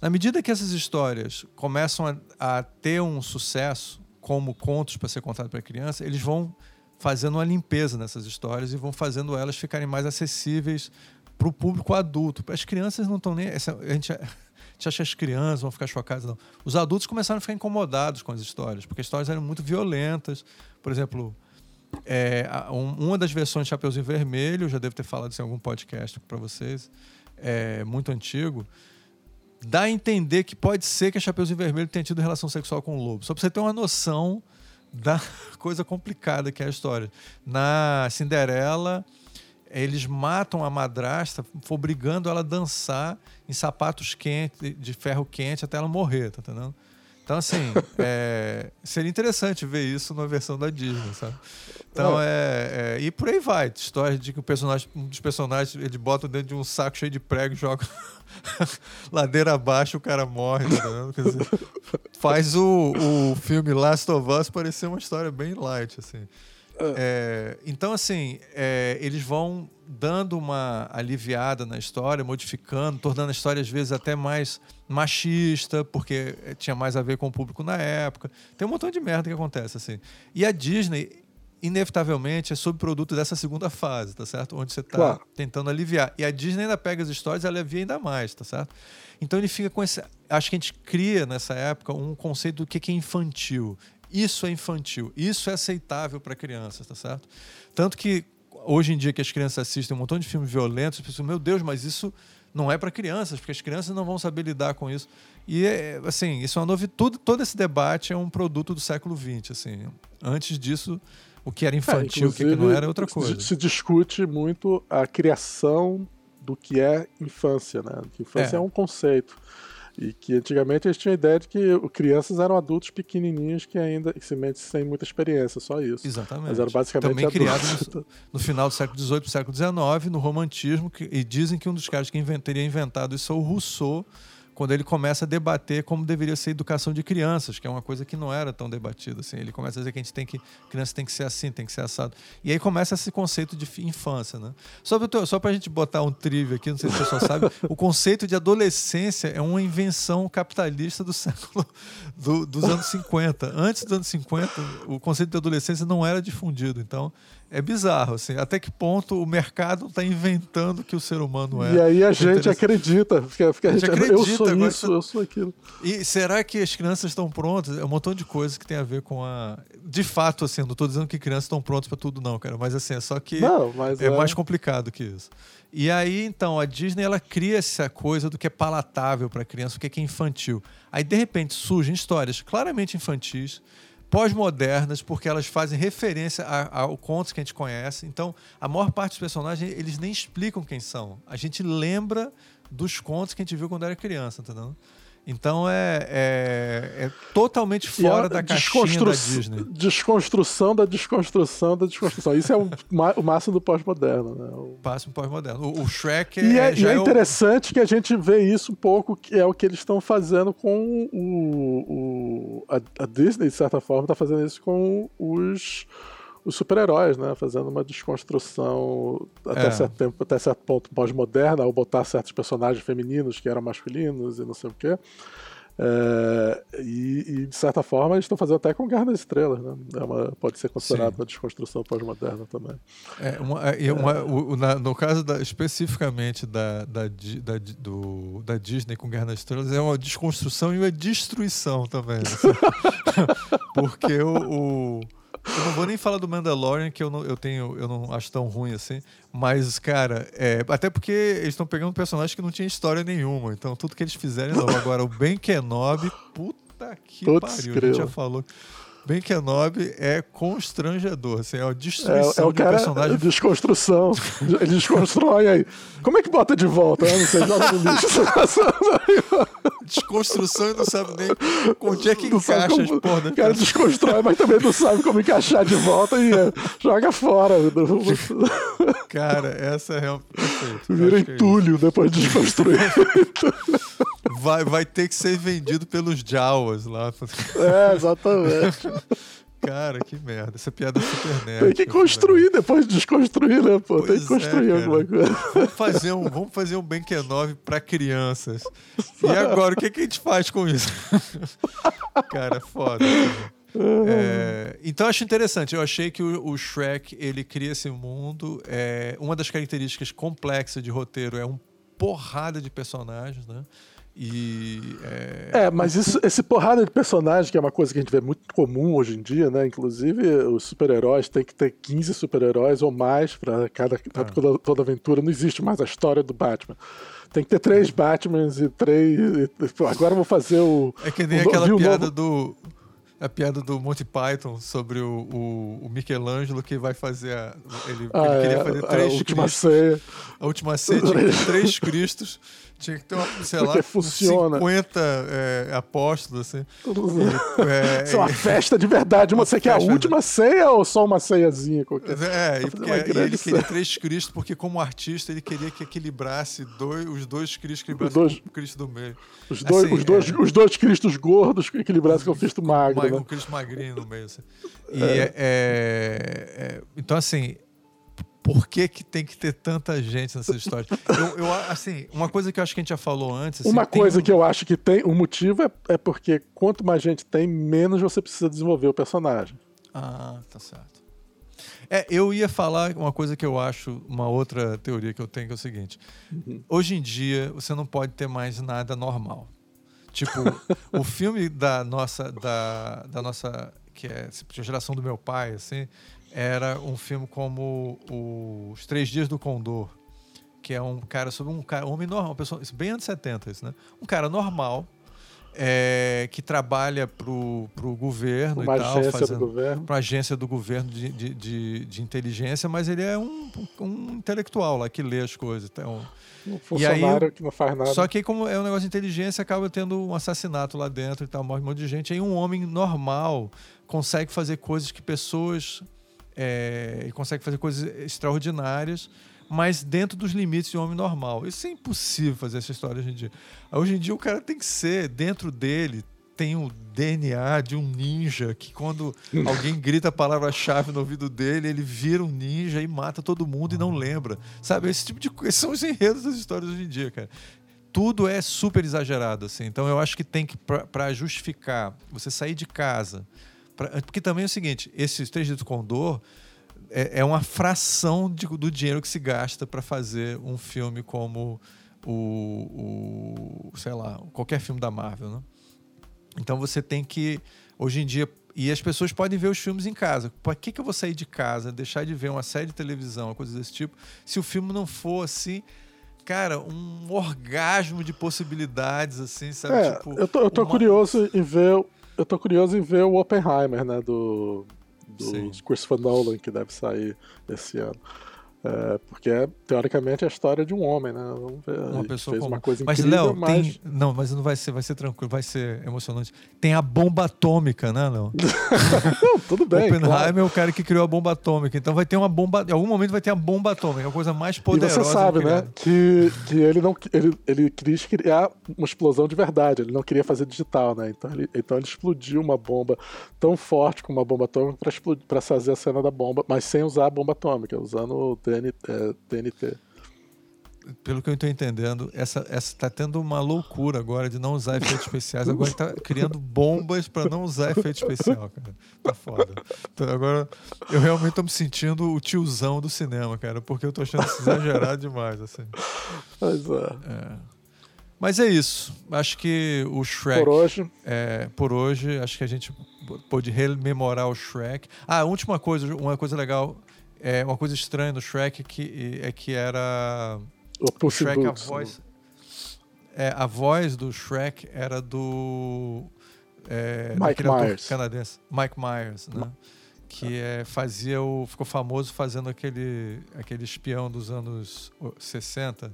Na medida que essas histórias começam a, a ter um sucesso como contos para ser contado para criança, eles vão fazendo uma limpeza nessas histórias e vão fazendo elas ficarem mais acessíveis para o público adulto. As crianças não estão nem. Essa, a, gente, gente acha que as crianças vão ficar chocadas, não. Os adultos começaram a ficar incomodados com as histórias, porque as histórias eram muito violentas. Por exemplo, é, um, uma das versões de Chapeuzinho Vermelho, já devo ter falado isso em algum podcast para vocês, é, muito antigo, dá a entender que pode ser que a Chapeuzinho Vermelho tenha tido relação sexual com o lobo. Só para você ter uma noção da coisa complicada que é a história. Na Cinderela, eles matam a madrasta, obrigando ela a dançar em sapatos quentes, de ferro quente, até ela morrer, tá entendendo? Então, assim, é, seria interessante ver isso na versão da Disney, sabe? Então, é, é, E por aí vai. História de que o personagem, um dos personagens, ele bota dentro de um saco cheio de prego e joga ladeira abaixo o cara morre, tá Quer dizer, faz o, o filme Last of Us parecer uma história bem light, assim. É, então, assim, é, eles vão dando uma aliviada na história, modificando, tornando a história às vezes até mais machista, porque tinha mais a ver com o público na época. Tem um montão de merda que acontece, assim. E a Disney, inevitavelmente, é subproduto dessa segunda fase, tá certo? Onde você está claro. tentando aliviar. E a Disney ainda pega as histórias e alivia ainda mais, tá certo? Então ele fica com esse. Acho que a gente cria nessa época um conceito do que é infantil. Isso é infantil, isso é aceitável para crianças, tá certo? Tanto que hoje em dia que as crianças assistem um montão de filmes violentos, as pessoas, meu Deus, mas isso não é para crianças, porque as crianças não vão saber lidar com isso. E é, assim, isso é uma novidade. Todo, todo esse debate é um produto do século XX. Assim. Antes disso, o que era infantil, é, o que, não era, é outra coisa. Se discute muito a criação do que é infância, né? Que infância é, é um conceito. E que antigamente eles tinham a ideia de que crianças eram adultos pequenininhos que ainda simplesmente sem muita experiência, só isso. Exatamente. Mas eram basicamente Também criados no, no, final do século XVIII século XIX, no romantismo, que, e dizem que um dos caras que invent, teria inventado isso é o Rousseau, quando ele começa a debater como deveria ser a educação de crianças, que é uma coisa que não era tão debatida. Assim. Ele começa a dizer que a gente tem que. Criança tem que ser assim, tem que ser assado. E aí começa esse conceito de infância. Né? Só, só para a gente botar um trivia aqui, não sei se o pessoal sabe, o conceito de adolescência é uma invenção capitalista do século do, dos anos 50. Antes dos anos 50, o conceito de adolescência não era difundido. Então, é bizarro, assim, até que ponto o mercado está inventando que o ser humano é. E aí a gente acredita, porque, porque a, gente, a gente acredita, eu sou isso, eu sou aquilo. E será que as crianças estão prontas? É um montão de coisas que tem a ver com a. De fato, assim, não estou dizendo que crianças estão prontas para tudo, não, cara, mas assim, é só que não, é, é mais complicado que isso. E aí, então, a Disney ela cria essa coisa do que é palatável para criança, o que é infantil. Aí, de repente, surgem histórias claramente infantis pós-modernas, porque elas fazem referência ao contos que a gente conhece. Então, a maior parte dos personagens, eles nem explicam quem são. A gente lembra dos contos que a gente viu quando era criança, entendeu? Então é, é, é totalmente fora da caixinha da Disney. Desconstrução da desconstrução da desconstrução. Isso é o, o máximo do pós-moderno. Né? O máximo pós-moderno. O, o, Shrek é, e é, e é, é interessante o... que a gente vê isso um pouco, que é o que eles estão fazendo com o a, a Disney, de certa forma, está fazendo isso com os os super-heróis, né? Fazendo uma desconstrução até, é. certo tempo, até certo ponto pós-moderna, ao botar certos personagens femininos que eram masculinos e não sei o quê. É, e, e, de certa forma eles estão fazendo até com Guerra das Estrelas, né? É uma, pode ser considerado Sim. uma desconstrução pós-moderna também. É, uma, é, uma, o, na, no caso da, especificamente da, da, da, do, da Disney com Guerra das Estrelas, é uma desconstrução e uma destruição também. Assim. Porque o, o eu não vou nem falar do Mandalorian, que eu não, eu tenho, eu não acho tão ruim assim. Mas, cara, é, até porque eles estão pegando um personagem que não tinha história nenhuma. Então, tudo que eles fizeram novo. Agora, o Ben Kenobi, puta que Todos pariu. A gente já falou. Ben Kenobi é constrangedor, assim, é a destruição é, é o de cara, personagem. Desconstrução. Ele desconstrói aí. Como é que bota de volta? Não sei, joga no lixo. Desconstrução e não sabe nem onde é que Não encaixa as como- porra, né? O cara desconstrói, mas também não sabe como encaixar de volta e é, joga fora. Cara, essa é realmente perfeito. Vira é entulho depois de desconstruir. vai, vai ter que ser vendido pelos Jawas lá. É, exatamente. Cara, que merda. Essa piada é super nerd. Tem que construir depois de desconstruir, né, pô? Tem Pois que construir é, cara. alguma coisa. Vamos fazer um, vamos fazer um Ben Kenobi pra crianças. E agora, o que, que a gente faz com isso? Cara, foda. É, então, acho interessante. Eu achei que o, o Shrek, ele cria esse mundo. É, uma das características complexas de roteiro é um porrada de personagens, né? E... É, É, mas isso, esse porrada de personagem, que é uma coisa que a gente vê muito comum hoje em dia, né? Inclusive, os super-heróis tem que ter 15 super-heróis ou mais para cada pra Ah. toda, toda aventura. Não existe mais a história do Batman. Tem que ter três Batmans e três. e- agora eu vou fazer o. É que nem o aquela piada novo- do. A piada do Monty Python sobre o, o, o Michelangelo que vai fazer a. Ele, Ah, ele queria é, fazer a três última Cristos. ceia. A última ceia tinha ter três Cristos. Tinha que ter uma, sei lá, Porque funciona. 50 é, apóstolos, assim. É, Isso é uma festa de verdade. Uma Você quer a festa última ceia ou só uma ceiazinha qualquer? É, e, porque- e ele queria três Cristos, porque como artista ele queria que equilibrasse dois, os dois Cristos equilibrassem dois- com o Cristo do meio. Os dois, Assim, os dois, é. os dois cristos gordos equilibrados com o cristo magro, Ma- né? um Cristo magrinho no meio. Assim. E é- é- então, assim, por que, que tem que ter tanta gente nessa história? Eu, eu, assim, uma coisa que eu acho que a gente já falou antes. assim, Uma coisa um- que eu acho que tem, o motivo é, é porque quanto mais gente tem, menos você precisa desenvolver o personagem. Ah, tá certo. É, eu ia falar uma coisa que eu acho, uma outra teoria que eu tenho, que é o seguinte. Hoje em dia, você não pode ter mais nada normal. Tipo, o filme da nossa, da, da nossa, que é a geração do meu pai, assim, era um filme como o- Os Três Dias do Condor, que é um cara sobre um cara, um homem normal, uma pessoa, isso bem anos 70, isso, né? Um cara normal, é, que trabalha pro, pro governo Uma e tal, agência fazendo, para agência do governo de, de, de, de inteligência, mas ele é um, um intelectual lá que lê as coisas. Então, Um funcionário que não faz nada. só que aí, como é um negócio de inteligência, acaba tendo um assassinato lá dentro e tal, morre um monte de gente. Aí um homem normal consegue fazer coisas que pessoas. É, ele consegue fazer coisas extraordinárias, mas dentro dos limites de um homem normal. Isso é impossível fazer essa história hoje em dia. Hoje em dia o cara tem que ser, dentro dele, tem o DNA de um ninja que quando alguém grita a palavra-chave no ouvido dele, ele vira um ninja e mata todo mundo e não lembra. Sabe? Esse tipo de coisa. São os enredos das histórias hoje em dia, cara. Tudo é super exagerado, assim. Então eu acho que tem que, pra justificar, você sair de casa. Pra- porque também é o seguinte: esses três dias do Condor é, é uma fração de- do dinheiro que se gasta para fazer um filme como o, o, sei lá, qualquer filme da Marvel, né? Então você tem que, hoje em dia, e as pessoas podem ver os filmes em casa. Por que, que eu vou sair de casa, deixar de ver uma série de televisão, uma coisa desse tipo, se o filme não for assim, cara, um orgasmo de possibilidades, assim, sabe? É, Tipo, eu tô, eu tô uma- curioso em ver. Eu tô curioso em ver o Oppenheimer, né? Do, do Sim. Christopher Nolan, que deve sair esse ano. É, porque é, teoricamente é a história de um homem, né? Vamos ver. Uma pessoa fez uma coisa Mas, incrível, Léo, mas. tem. Não, mas não vai ser, vai ser tranquilo, vai ser emocionante. Tem a bomba atômica, né, Léo? Não, tudo bem. Oppenheimer claro. é o cara que criou a bomba atômica. Então vai ter uma bomba. Em algum momento vai ter a bomba atômica, a coisa mais E poderosa. você sabe, né? Que, que ele não ele, ele queria criar uma explosão de verdade, ele não queria fazer digital, né? Então ele, então ele explodiu uma bomba tão forte como uma bomba atômica pra fazer a cena da bomba, mas sem usar a bomba atômica, usando o é, TNT. Pelo que eu estou entendendo, essa, essa tá tendo uma loucura agora de não usar efeitos especiais. Agora está criando bombas para não usar efeito especial, cara. Tá foda. Então, agora eu realmente tô me sentindo o tiozão do cinema, cara, porque eu tô achando isso exagerado demais, assim. Mas é, É. Mas é isso. Acho que o Shrek. por hoje, É, por hoje, acho que a gente pôde rememorar o Shrek. Ah, última coisa, uma coisa legal, é uma coisa estranha no Shrek que, é que era o Shrek, a Boots, voz. É, a voz do Shrek era do. É, Mike Myers. canadense. Mike Myers, né? Que é, fazia o. ficou famoso fazendo aquele, aquele espião dos anos 60.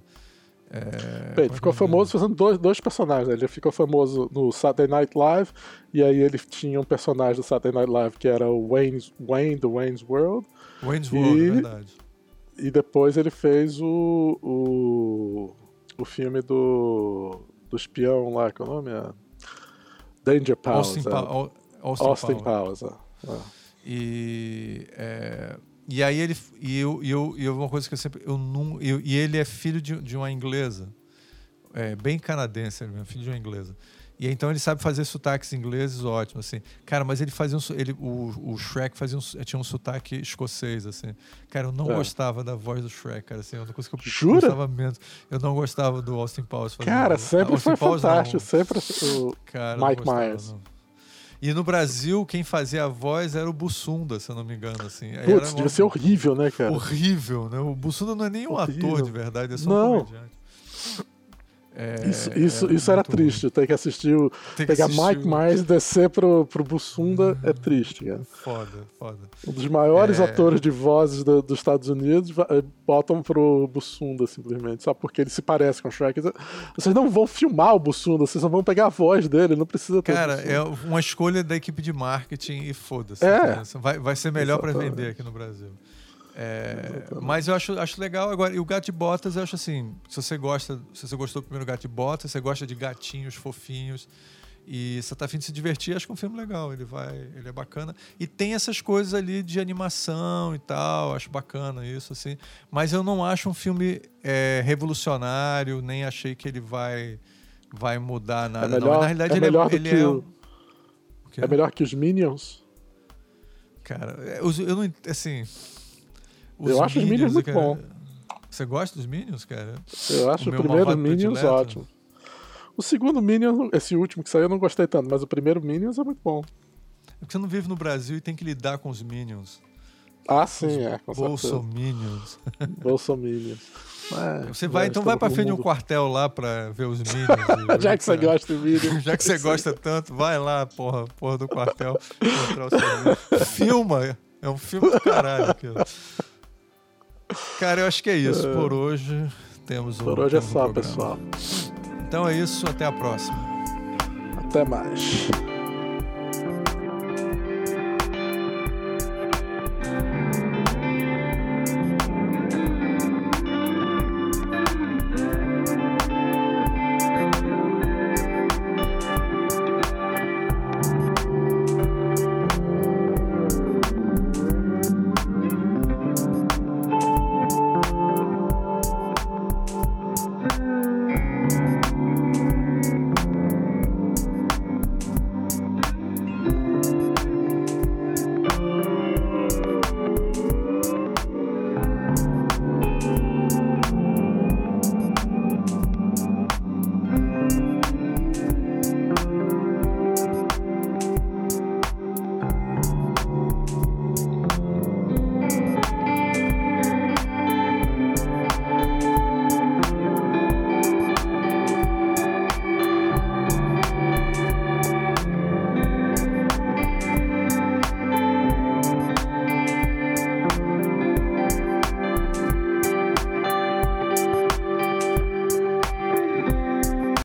É, é Ele ficou é famoso fazendo dois, dois personagens. né? Ele ficou famoso no Saturday Night Live, e aí ele tinha um personagem do Saturday Night Live que era o Wayne's, Wayne do Wayne's World? Wayne's World, E- é verdade. e depois ele fez o, o, o filme do, do espião lá, que é o nome? É Danger Powers. Austin, é. Pa- Au- Austin, Austin Powers. Powers. é. É. E, é, e aí ele. E eu, e eu, e eu- uma coisa que eu sempre. Eu não, eu- e ele é filho de, de uma inglesa. É, bem canadense, ele mesmo, filho de uma inglesa. E então ele sabe fazer sotaques ingleses ótimo, assim. Cara, mas ele fazia um. Ele, o, o Shrek fazia um, tinha um sotaque escocês, assim. Cara, eu não É. gostava da voz do Shrek, cara, assim. É uma coisa que eu Jura? gostava menos. Eu não gostava do Austin Powers. Cara, sempre Austin foi Powers, não. fantástico. Sempre o Cara, eu não Mike gostava, Myers. não. E no Brasil, quem fazia a voz era o Bussunda, se eu não me engano, assim. Putz, era devia ser horrível, né, cara? horrível, né? O Bussunda não é nem um Horrível. ator de verdade, é só Não. um comediante. É, Isso, isso, é isso era triste, ter que assistir o. Tem que Pegar assistir Mike o- Myers e descer pro, pro Bussunda é triste, cara. Foda, foda. Um dos maiores É. atores de vozes do- dos Estados Unidos eh, botam pro Bussunda, simplesmente, só porque ele se parece com o Shrek. Vocês não vão filmar o Bussunda, vocês só vão pegar a voz dele, não precisa ter. Cara, é uma escolha da equipe de marketing e foda-se. É. Vai, vai ser melhor pra Exatamente. vender aqui no Brasil. É, mas eu acho, acho legal. Agora, e o Gato de Botas, eu acho assim: se você gosta, se você gostou do primeiro Gato de Botas, você gosta de gatinhos fofinhos e você tá afim de se divertir, acho que é um filme legal. Ele vai, ele é bacana. E tem essas coisas ali de animação e tal, acho bacana isso, assim. Mas eu não acho um filme é, revolucionário, nem achei que ele vai, vai mudar nada. não. melhor- Na realidade, é ele melhor é, ele que é o-? É melhor que os Minions? Cara, é, os- eu não. Assim. Eu acho os Minions muito cara, bom. Você gosta dos Minions, cara? Eu acho O o, primeiro Minions ótimo. O segundo Minions, esse último que saiu, eu não gostei tanto, mas o primeiro Minions é muito bom. É porque você não vive no Brasil e tem que lidar com os Minions. Ah, sim, é, com certeza. Bolsominions. Bolsominions. É, Você vai, então vai pra frente de um quartel lá pra ver os Minions. Já que você cara, gosta de Minions. Já que você gosta tanto, vai lá, porra, porra do quartel. Filma! É um filme do caralho aquilo. Cara, eu acho que é isso. Por hoje temos um. Por hoje é só, programa. pessoal. Então é isso, até a próxima. Até mais.